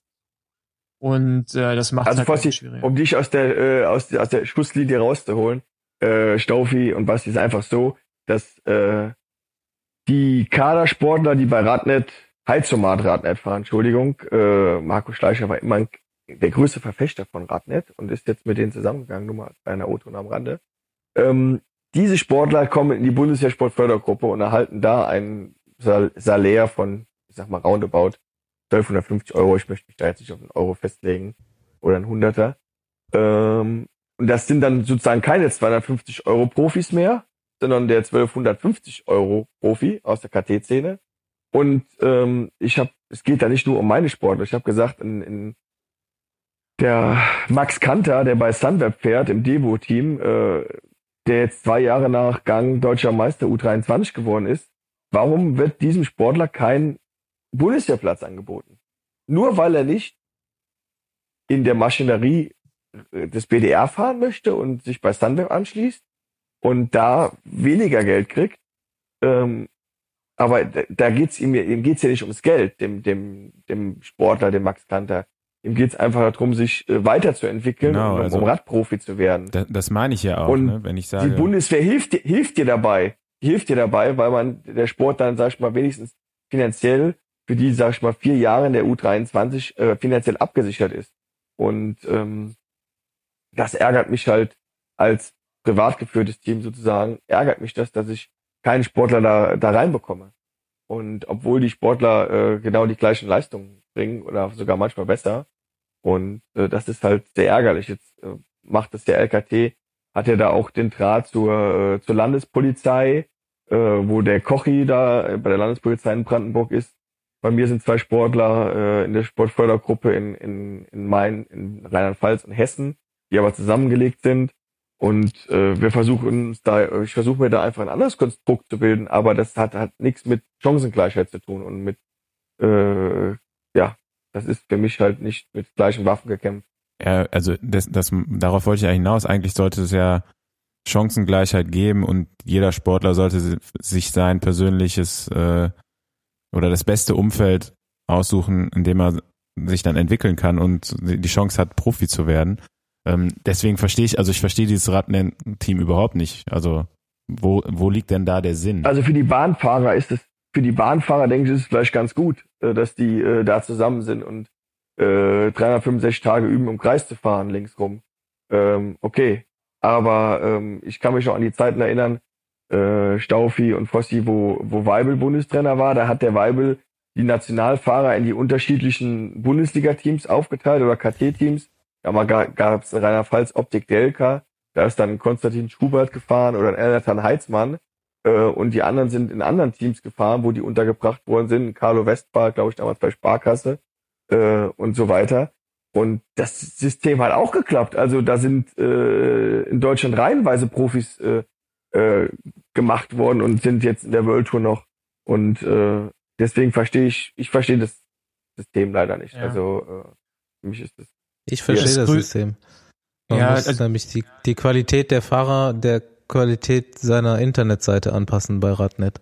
Und äh, das macht also halt Fossi, schwierig. Um dich aus der, äh, aus, aus der Schusslinie rauszuholen, äh, Staufi und Basti ist einfach so, dass äh, die Kadersportler, die bei Radnet, Heizsomat Radnet fahren, Entschuldigung, äh, Marco Schleicher war immer ein, der größte Verfechter von Radnet und ist jetzt mit denen zusammengegangen, nur mal bei einer O-Ton am Rande. Ähm, diese Sportler kommen in die Bundeswehr-Sportfördergruppe und erhalten da ein Salär von, ich sag mal, roundabout 1250 Euro. Ich möchte mich da jetzt nicht auf einen Euro festlegen oder ein Hunderter. Ähm, und das sind dann sozusagen keine 250 Euro Profis mehr, sondern der 1250 Euro Profi aus der KT-Szene. Und ähm, ich habe, es geht da nicht nur um meine Sportler. Ich habe gesagt, in, in der Max Kanter, der bei Sunweb fährt im Devo-Team, äh, der jetzt zwei Jahre nach Gang deutscher Meister U23 geworden ist, warum wird diesem Sportler kein Bundeswehrplatz angeboten? Nur weil er nicht in der Maschinerie das BDR fahren möchte und sich bei Sunweb anschließt und da weniger Geld kriegt. Ähm, aber da, da geht's ihm, ihm geht's ja nicht ums Geld, dem, dem, dem Sportler, dem Max Kanter. Ihm geht's einfach darum, sich äh, weiterzuentwickeln, genau, um, also, um Radprofi zu werden. Das, das meine ich ja auch, und ne, wenn ich sage. Die Bundeswehr hilft, hilft dir dabei, hilft dir dabei, weil man der Sport dann, sag ich mal, wenigstens finanziell für die, sag ich mal, vier Jahre in der U23 äh, finanziell abgesichert ist. Und ähm, das ärgert mich halt als privat geführtes Team sozusagen, ärgert mich das, dass ich keinen Sportler da, da reinbekomme. Und obwohl die Sportler äh, genau die gleichen Leistungen bringen oder sogar manchmal besser. Und äh, das ist halt sehr ärgerlich. Jetzt äh, macht es der LKT, hat er da auch den Draht zur, äh, zur Landespolizei, äh, wo der Kochi da bei der Landespolizei in Brandenburg ist. Bei mir sind zwei Sportler äh, in der Sportfördergruppe in, in, in Main, in Rheinland-Pfalz und Hessen die aber zusammengelegt sind. Und äh, wir versuchen da, ich versuche mir da einfach ein anderes Konstrukt zu bilden, aber das hat hat nichts mit Chancengleichheit zu tun und mit äh, ja, das ist für mich halt nicht mit gleichen Waffen gekämpft. Ja, also das, das darauf wollte ich ja hinaus. Eigentlich sollte es ja Chancengleichheit geben und jeder Sportler sollte sich sein persönliches äh, oder das beste Umfeld aussuchen, in dem er sich dann entwickeln kann und die Chance hat, Profi zu werden. Ähm, deswegen verstehe ich, also ich verstehe dieses Radrennen-Team überhaupt nicht. Also wo, wo liegt denn da der Sinn? Also für die Bahnfahrer ist es, für die Bahnfahrer denke ich, ist es vielleicht ganz gut, äh, dass die äh, da zusammen sind und äh, 365 Tage üben, um Kreis zu fahren, linksrum. Ähm, okay. Aber ähm, ich kann mich auch an die Zeiten erinnern, äh, Staufi und Fossi, wo, wo Weibel Bundestrainer war, da hat der Weibel die Nationalfahrer in die unterschiedlichen Bundesliga-Teams aufgeteilt oder KT-Teams aber gab es in Rheinland-Pfalz Optik Delka, Da ist dann Konstantin Schubert gefahren oder ein Heitzmann. Äh, und die anderen sind in anderen Teams gefahren, wo die untergebracht worden sind. Carlo Westphal, glaube ich, damals bei Sparkasse äh, und so weiter. Und das System hat auch geklappt. Also da sind äh, in Deutschland reihenweise Profis äh, äh, gemacht worden und sind jetzt in der World Tour noch. Und äh, deswegen verstehe ich, ich verstehe das System leider nicht. Ja. Also äh, für mich ist das. Ich verstehe das System. Man ja, muss also, nämlich die, die Qualität der Fahrer der Qualität seiner Internetseite anpassen bei Radnet.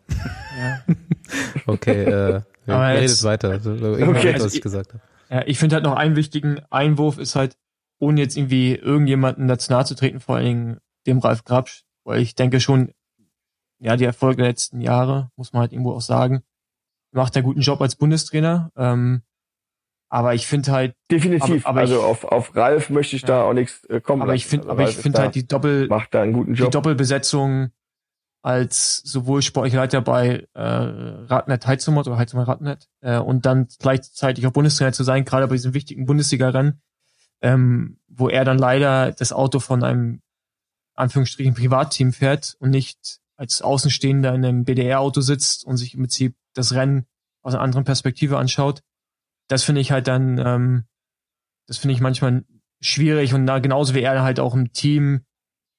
Ja. okay, äh, Aber redet jetzt, weiter. Also, okay. was ich gesagt habe. Ja, ich finde halt noch einen wichtigen Einwurf ist halt, ohne jetzt irgendwie irgendjemanden dazu nahe zu treten, vor allen Dingen dem Ralf Grabsch, weil ich denke schon, ja, die Erfolge der letzten Jahre, muss man halt irgendwo auch sagen, macht einen guten Job als Bundestrainer. Ähm, aber ich finde halt definitiv. Aber, aber also ich, auf, auf Ralf möchte ich ja, da auch nichts äh, kommen. Aber lassen. ich finde, also aber ich finde halt die Doppel macht da einen guten Job. Die Doppelbesetzung als sowohl sportlicher Leiter bei äh, Radnet Heizumot oder Heizumot Radnet äh, und dann gleichzeitig auch Bundestrainer zu sein, gerade bei diesem wichtigen Bundesliga-Rennen, ähm, wo er dann leider das Auto von einem Anführungsstrichen Privatteam fährt und nicht als Außenstehender in einem BDR-Auto sitzt und sich im Prinzip das Rennen aus einer anderen Perspektive anschaut. Das finde ich halt dann, ähm, das finde ich manchmal schwierig und da genauso wie er halt auch im Team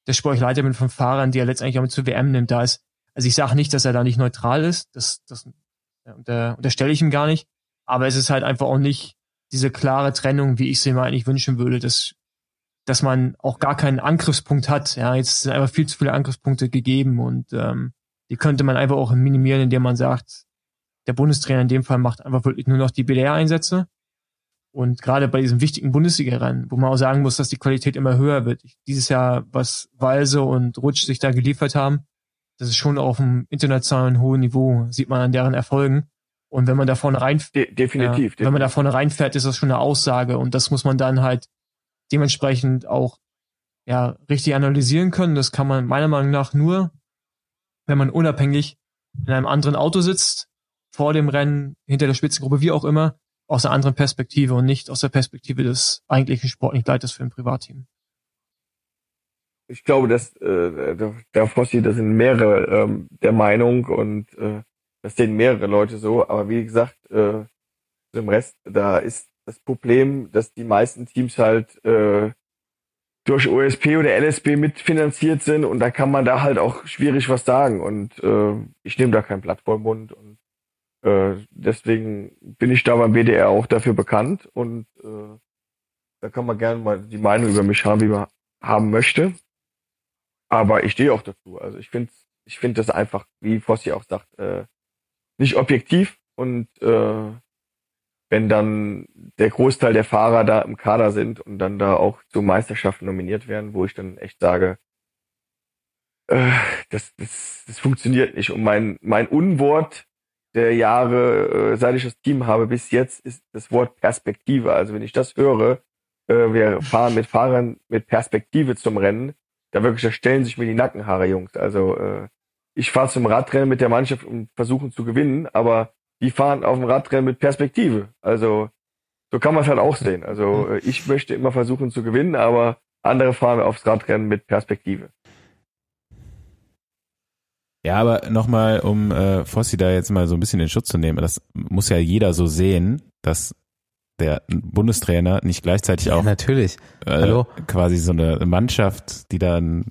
der Sportleiter mit von Fahrern, die er letztendlich auch mit zur WM nimmt, da ist. Also ich sage nicht, dass er da nicht neutral ist, das, das ja, unter, unterstelle ich ihm gar nicht, aber es ist halt einfach auch nicht diese klare Trennung, wie ich sie mir eigentlich wünschen würde, dass, dass man auch gar keinen Angriffspunkt hat. Ja, jetzt sind einfach viel zu viele Angriffspunkte gegeben und ähm, die könnte man einfach auch minimieren, indem man sagt, der Bundestrainer in dem Fall macht einfach wirklich nur noch die BDR-Einsätze und gerade bei diesem wichtigen Bundesliga-Rennen, wo man auch sagen muss, dass die Qualität immer höher wird. Dieses Jahr, was Walse und Rutsch sich da geliefert haben, das ist schon auf einem internationalen hohen Niveau, sieht man an deren Erfolgen. Und wenn man da vorne rein, De definitiv, ja, wenn man da vorne reinfährt, ist das schon eine Aussage. Und das muss man dann halt dementsprechend auch, ja, richtig analysieren können. Das kann man meiner Meinung nach nur, wenn man unabhängig in einem anderen Auto sitzt, vor dem Rennen, hinter der Spitzengruppe, wie auch immer, aus einer anderen Perspektive und nicht aus der Perspektive des eigentlichen sportlichen Leiters für ein Privatteam. Ich glaube, dass äh, der, der Fossi, da sind mehrere ähm, der Meinung und äh, das sehen mehrere Leute so, aber wie gesagt, äh, im Rest, da ist das Problem, dass die meisten Teams halt äh, durch OSP oder LSP mitfinanziert sind und da kann man da halt auch schwierig was sagen und äh, ich nehme da kein Blatt vor Mund und äh, deswegen bin ich da beim BDR auch dafür bekannt und äh, da kann man gerne mal die Meinung über mich haben, wie man haben möchte. Aber ich stehe auch dazu. Also ich finde ich finde das einfach, wie Fossi auch sagt, äh, nicht objektiv und äh, wenn dann der Großteil der Fahrer da im Kader sind und dann da auch zu Meisterschaften nominiert werden, wo ich dann echt sage, äh, das, das, das funktioniert nicht. Und mein, mein Unwort der Jahre, äh, seit ich das Team habe, bis jetzt ist das Wort Perspektive. Also wenn ich das höre, äh, wir fahren mit Fahrern mit Perspektive zum Rennen, da wirklich, da stellen sich mir die Nackenhaare, Jungs. Also äh, ich fahre zum Radrennen mit der Mannschaft und versuchen zu gewinnen, aber die fahren auf dem Radrennen mit Perspektive. Also so kann man es halt auch sehen. Also äh, ich möchte immer versuchen zu gewinnen, aber andere fahren aufs Radrennen mit Perspektive. Ja, aber nochmal, um äh, Fossi da jetzt mal so ein bisschen in Schutz zu nehmen, das muss ja jeder so sehen, dass der Bundestrainer nicht gleichzeitig auch ja, natürlich. Äh, Hallo? quasi so eine Mannschaft, die dann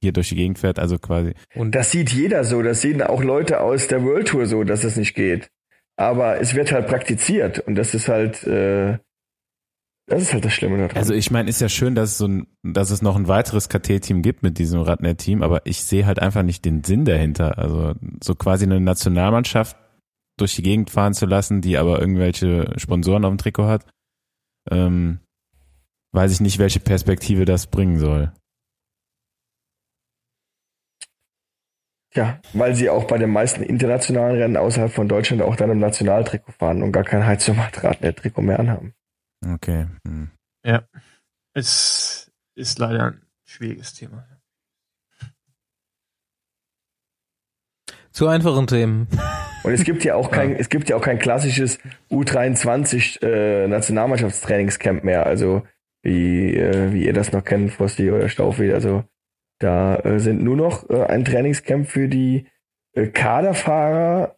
hier durch die Gegend fährt, also quasi. Und das sieht jeder so, das sehen auch Leute aus der World Tour so, dass es nicht geht. Aber es wird halt praktiziert und das ist halt äh, das ist halt das Schlimme daran. Also ich meine, ist ja schön, dass es so ein, dass es noch ein weiteres KT-Team gibt mit diesem Radnet-Team, aber ich sehe halt einfach nicht den Sinn dahinter. Also so quasi eine Nationalmannschaft durch die Gegend fahren zu lassen, die aber irgendwelche Sponsoren auf dem Trikot hat, ähm, weiß ich nicht, welche Perspektive das bringen soll. Ja, weil sie auch bei den meisten internationalen Rennen außerhalb von Deutschland auch dann im Nationaltrikot fahren und gar kein Heizungsrad-Trikot mehr anhaben. Okay. Hm. Ja. Es ist leider ein schwieriges Thema. Zu einfachen Themen. Und es gibt ja auch kein, ja. es gibt ja auch kein klassisches U23 äh, Nationalmannschaftstrainingscamp mehr. Also wie, äh, wie ihr das noch kennt, Fossi oder Staufi. Also Da äh, sind nur noch äh, ein Trainingscamp für die äh, Kaderfahrer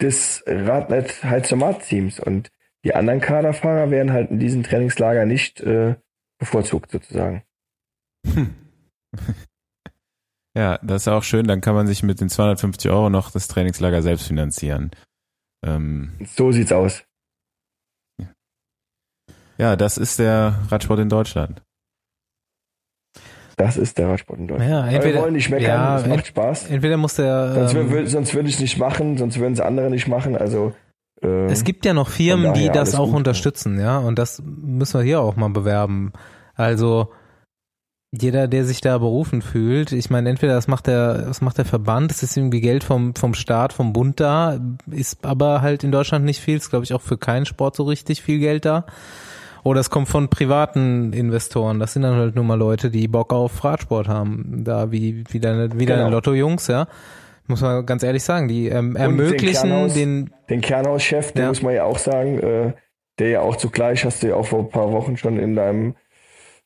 des Radnet Heizomat-Teams und die anderen Kaderfahrer werden halt in diesem Trainingslager nicht äh, bevorzugt sozusagen. Hm. Ja, das ist auch schön, dann kann man sich mit den 250 Euro noch das Trainingslager selbst finanzieren. Ähm, so sieht's aus. Ja, das ist der Radsport in Deutschland. Das ist der Radsport in Deutschland. Ja, entweder, wir wollen nicht meckern, ja, es macht Spaß. Entweder muss der. Sonst, ähm, sonst würde ich es nicht machen, sonst würden es andere nicht machen. Also äh, es gibt ja noch Firmen, die das auch gut. unterstützen, ja, und das müssen wir hier auch mal bewerben. Also jeder, der sich da berufen fühlt, ich meine, entweder das macht der, das macht der Verband, das ist irgendwie Geld vom, vom Staat, vom Bund da, ist aber halt in Deutschland nicht viel, ist glaube ich auch für keinen Sport so richtig viel Geld da. Oder es kommt von privaten Investoren. Das sind dann halt nur mal Leute, die Bock auf Radsport haben. Da wie, wie deine, wie deine genau. Lotto-Jungs, ja. Muss man ganz ehrlich sagen, die ähm, ermöglichen den, Kernhaus, den. Den Kernhauschef, den ja. muss man ja auch sagen, äh, der ja auch zugleich, hast du ja auch vor ein paar Wochen schon in deinem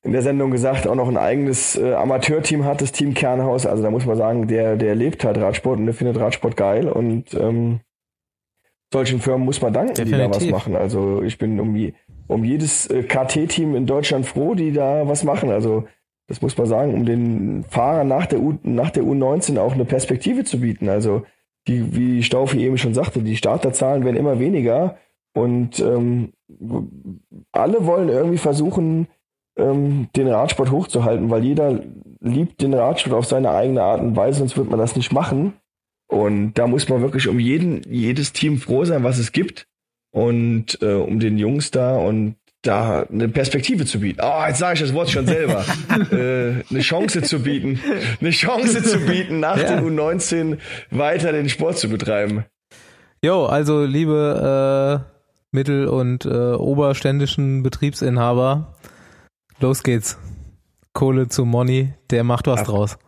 in der Sendung gesagt, auch noch ein eigenes äh, Amateurteam hat, das Team Kernhaus. Also da muss man sagen, der, der lebt halt Radsport und der findet Radsport geil und ähm, solchen Firmen muss man danken, Definitiv. die da was machen. Also ich bin um, je, um jedes äh, KT-Team in Deutschland froh, die da was machen. Also das muss man sagen, um den Fahrern nach der, U, nach der U19 auch eine Perspektive zu bieten. Also die, wie Staufi eben schon sagte, die Starterzahlen werden immer weniger und ähm, alle wollen irgendwie versuchen, ähm, den Radsport hochzuhalten, weil jeder liebt den Radsport auf seine eigene Art und Weise, sonst wird man das nicht machen. Und da muss man wirklich um jeden, jedes Team froh sein, was es gibt. Und äh, um den Jungs da und da eine Perspektive zu bieten. Oh, jetzt sage ich das Wort schon selber. äh, eine Chance zu bieten. Eine Chance zu bieten, nach ja. den U19 weiter den Sport zu betreiben. Jo, also liebe äh, mittel- und äh, oberständischen Betriebsinhaber, los geht's. Kohle zu Money, der macht was Ach. draus.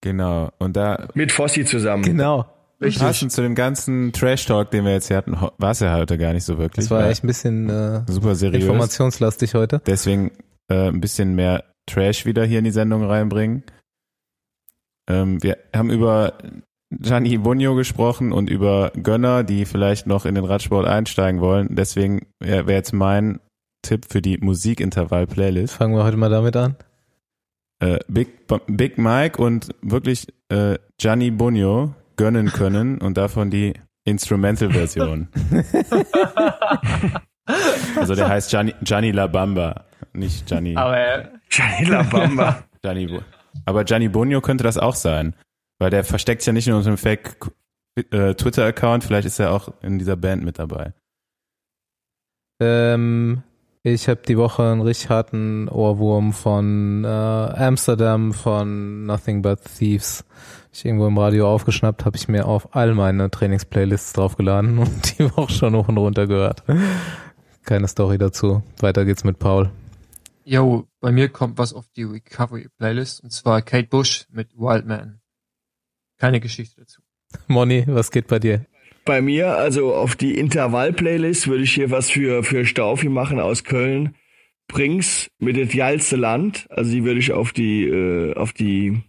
Genau. Und da. Mit Fossi zusammen. Genau. Richtig. Passend zu dem ganzen Trash-Talk, den wir jetzt hier hatten, war es ja heute gar nicht so wirklich. Das war echt ein bisschen äh, super seriös. informationslastig heute. Deswegen äh, ein bisschen mehr Trash wieder hier in die Sendung reinbringen. Ähm, wir haben über Gianni Bunyo gesprochen und über Gönner, die vielleicht noch in den Radsport einsteigen wollen. Deswegen wäre jetzt mein Tipp für die Musikintervall-Playlist. Fangen wir heute mal damit an. Äh, Big, Big Mike und wirklich äh, Gianni Bunyo gönnen können und davon die Instrumental-Version. also der heißt Gianni, Gianni La Bamba, nicht Gianni. Aber äh, Gianni La Bamba. Gianni, aber Gianni Bunyo könnte das auch sein, weil der versteckt sich ja nicht nur unter einem Fake äh, Twitter-Account, vielleicht ist er auch in dieser Band mit dabei. Ähm, ich habe die Woche einen richtig harten Ohrwurm von äh, Amsterdam von Nothing But Thieves. Ich irgendwo im Radio aufgeschnappt, habe ich mir auf all meine Trainingsplaylists draufgeladen und die auch schon hoch und runter gehört. Keine Story dazu. Weiter geht's mit Paul. Jo, bei mir kommt was auf die Recovery Playlist und zwar Kate Bush mit Wildman. Keine Geschichte dazu. Moni, was geht bei dir? Bei mir, also auf die Intervall-Playlist, würde ich hier was für, für Staufi machen aus Köln. Brings mit das geilste Land. Also die würde ich auf die, äh, auf die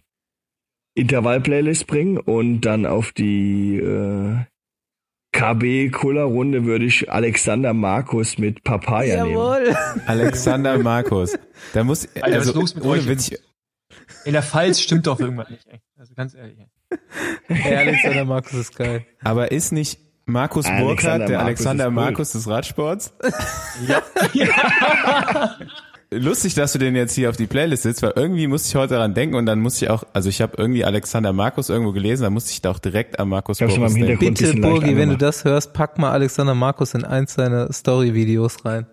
Intervall-Playlist bringen und dann auf die äh, KB Kuller Runde würde ich Alexander Markus mit Papaya Jawohl. nehmen. Alexander Markus. Da muss Alter, also, los mit ohne Witz. In der Pfalz stimmt doch irgendwas nicht. Ey. Also ganz ehrlich. Hey, Alexander Markus ist geil. Aber ist nicht Markus Burkhardt der Markus Alexander Markus des Radsports? ja. Lustig, dass du den jetzt hier auf die Playlist sitzt, weil irgendwie musste ich heute daran denken und dann musste ich auch, also ich habe irgendwie Alexander Markus irgendwo gelesen, da musste ich da auch direkt an Markus Burkhardt denken. Bitte, Burgi, wenn du das hörst, pack mal Alexander Markus in eins seiner Story-Videos rein.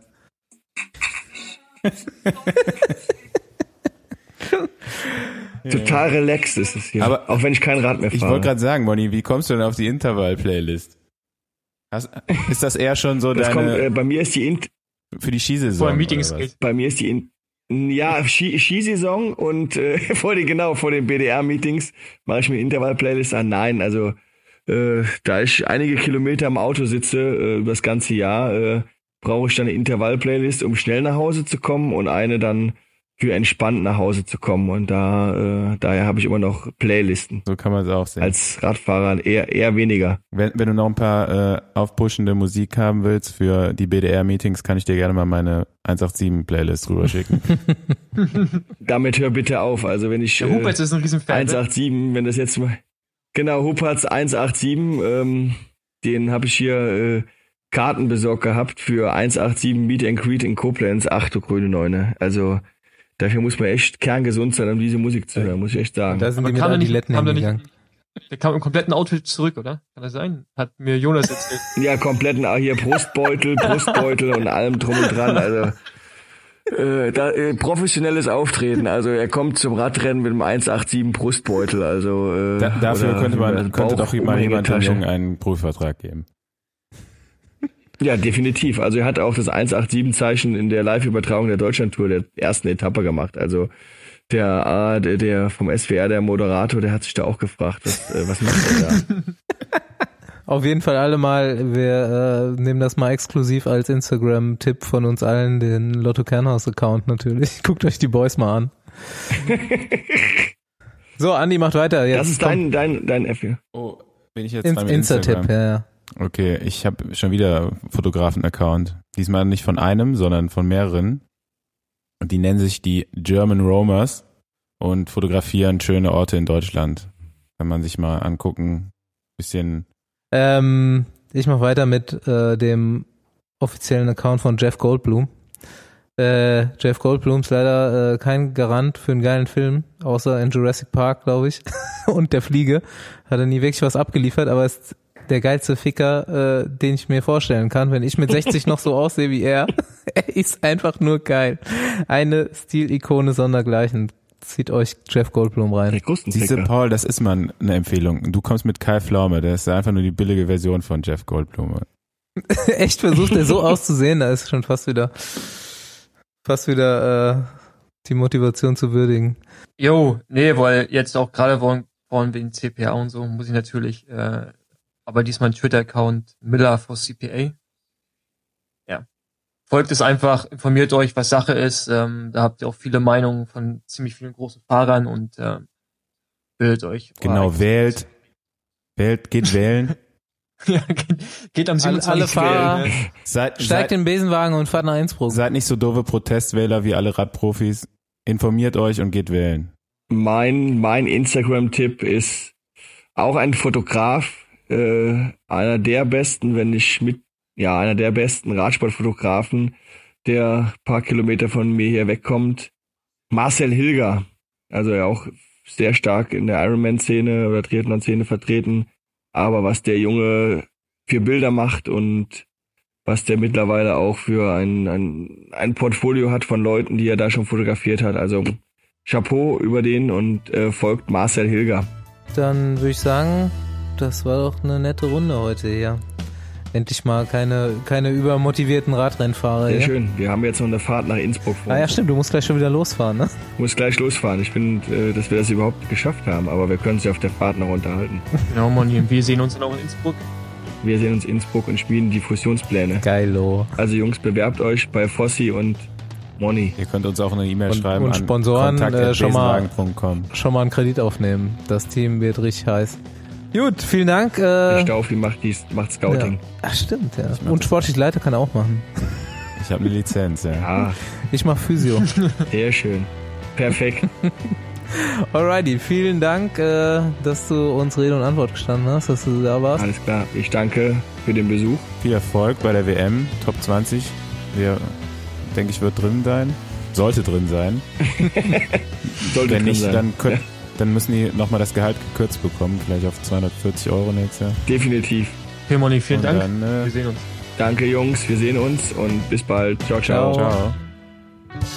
Total relaxed ist es hier. Aber auch wenn ich kein Rad mehr fahre. Ich wollte gerade sagen, Moni, wie kommst du denn auf die Intervall-Playlist? Ist das eher schon so das deine... Kommt, äh, bei mir ist die... Int für die Skisaison. Vor Meetings. Bei mir ist die... In ja, Skisaison und äh, vor den, genau, vor den BDR-Meetings mache ich mir Intervall-Playlist an. Nein, also äh, da ich einige Kilometer im Auto sitze äh, über das ganze Jahr, äh, brauche ich dann eine Intervall-Playlist, um schnell nach Hause zu kommen und eine dann für entspannt nach Hause zu kommen. Und da, äh, daher habe ich immer noch Playlisten. So kann man es auch sehen. Als Radfahrer eher, eher weniger. Wenn, wenn du noch ein paar äh, aufpushende Musik haben willst für die BDR-Meetings, kann ich dir gerne mal meine 187-Playlist rüberschicken. Damit hör bitte auf. Also wenn ich. Der äh, Huberts ist ein Riesenfan. 187, ne? wenn das jetzt mal. Genau, Huberts 187, ähm, den habe ich hier äh, Karten besorgt gehabt für 187 Meet and Greet in Koblenz. Ach du grüne Neune. Also Dafür muss man echt kerngesund sein, um diese Musik zu hören, muss ich echt sagen. da sind Aber die kam mit nicht, hingegangen. Der kam im kompletten Outfit zurück, oder? Kann das sein? Hat mir Jonas erzählt. ja, kompletten, hier Brustbeutel, Brustbeutel und allem drum und dran. Also äh, da, äh, professionelles Auftreten. Also er kommt zum Radrennen mit einem 187 Brustbeutel. Also äh, da, dafür könnte man könnte doch mal jemand einen Profivertrag geben. Ja, definitiv. Also er hat auch das 187-Zeichen in der Live-Übertragung der Deutschlandtour der ersten Etappe gemacht. Also der, der, der vom SWR, der Moderator, der hat sich da auch gefragt, was, äh, was macht er da? Auf jeden Fall alle mal, wir äh, nehmen das mal exklusiv als Instagram-Tipp von uns allen, den Lotto Kernhaus-Account natürlich. Guckt euch die Boys mal an. so, Andi macht weiter. Jetzt das ist dein, dein, dein F hier. Oh, bin ich jetzt In, Insta-Tipp, ja, ja. Okay, ich habe schon wieder Fotografen-Account. Diesmal nicht von einem, sondern von mehreren. Und die nennen sich die German Roamers und fotografieren schöne Orte in Deutschland. Kann man sich mal angucken. Bisschen. Ähm, ich mache weiter mit äh, dem offiziellen Account von Jeff Goldblum. Äh, Jeff Goldblum ist leider äh, kein Garant für einen geilen Film, außer in Jurassic Park, glaube ich. und der Fliege hat er nie wirklich was abgeliefert, aber es der geilste Ficker, äh, den ich mir vorstellen kann, wenn ich mit 60 noch so aussehe wie er. er ist einfach nur geil. Eine Stilikone sondergleichen. Zieht euch Jeff Goldblum rein. Diese Paul, das ist mal eine Empfehlung. Du kommst mit Kai Pflaume, der ist einfach nur die billige Version von Jeff Goldblum. Echt versucht er so auszusehen, da ist schon fast wieder fast wieder äh, die Motivation zu würdigen. Jo, nee, weil jetzt auch gerade von, von wegen CPA und so muss ich natürlich äh, aber diesmal ein Twitter-Account Miller for CPA. Ja. Folgt es einfach, informiert euch, was Sache ist. Ähm, da habt ihr auch viele Meinungen von ziemlich vielen großen Fahrern und äh, bildet euch. Genau, wählt. Wählt, geht wählen. ja, geht, geht am 27. Alle, alle Fahrer seid, steigt seid, den Besenwagen und fahrt nach Innsbruck. Seid nicht so doofe Protestwähler wie alle Radprofis. Informiert euch und geht wählen. Mein, mein Instagram-Tipp ist auch ein Fotograf, äh, einer der besten, wenn nicht mit, ja, einer der besten Radsportfotografen, der paar Kilometer von mir hier wegkommt. Marcel Hilger, also ja auch sehr stark in der Ironman-Szene oder Triathlon-Szene vertreten. Aber was der Junge für Bilder macht und was der mittlerweile auch für ein, ein, ein Portfolio hat von Leuten, die er da schon fotografiert hat. Also Chapeau über den und äh, folgt Marcel Hilger. Dann würde ich sagen, das war doch eine nette Runde heute hier. Endlich mal keine, keine übermotivierten Radrennfahrer. Sehr hier. schön. Wir haben jetzt noch eine Fahrt nach Innsbruck vor. Ah ja, stimmt. Du musst gleich schon wieder losfahren, ne? Ich muss gleich losfahren. Ich finde, äh, dass wir das überhaupt geschafft haben, aber wir können uns ja auf der Fahrt noch unterhalten. Genau, Moni. Wir sehen uns dann auch in Innsbruck. Wir sehen uns in Innsbruck und spielen die Fusionspläne. Geilo. Also Jungs, bewerbt euch bei Fossi und Moni. Ihr könnt uns auch eine E-Mail schreiben und Sponsoren äh, schon, mal, schon mal einen Kredit aufnehmen. Das Team wird richtig heiß. Gut, vielen Dank. Äh, Der Staufi macht, dies, macht Scouting. Ja. Ach, stimmt, ja. Und sportlich Leiter kann er auch machen. Ich habe eine Lizenz, ja. ja. Ich mache Physio. Sehr schön. Perfekt. Alrighty, vielen Dank, äh, dass du uns Rede und Antwort gestanden hast, dass du da warst. Alles klar. Ich danke für den Besuch. Viel Erfolg bei der WM, Top 20. Wir, denke ich, wird drin sein. Sollte drin sein. Sollte Wenn drin nicht, sein. dann könnt, dann müssen die nochmal das Gehalt gekürzt bekommen, vielleicht auf 240 Euro nächstes Jahr. Definitiv. Okay, Moni, vielen und Dank. Dann, äh, wir sehen uns. Danke, Jungs. Wir sehen uns und bis bald. ciao. ciao. ciao. ciao.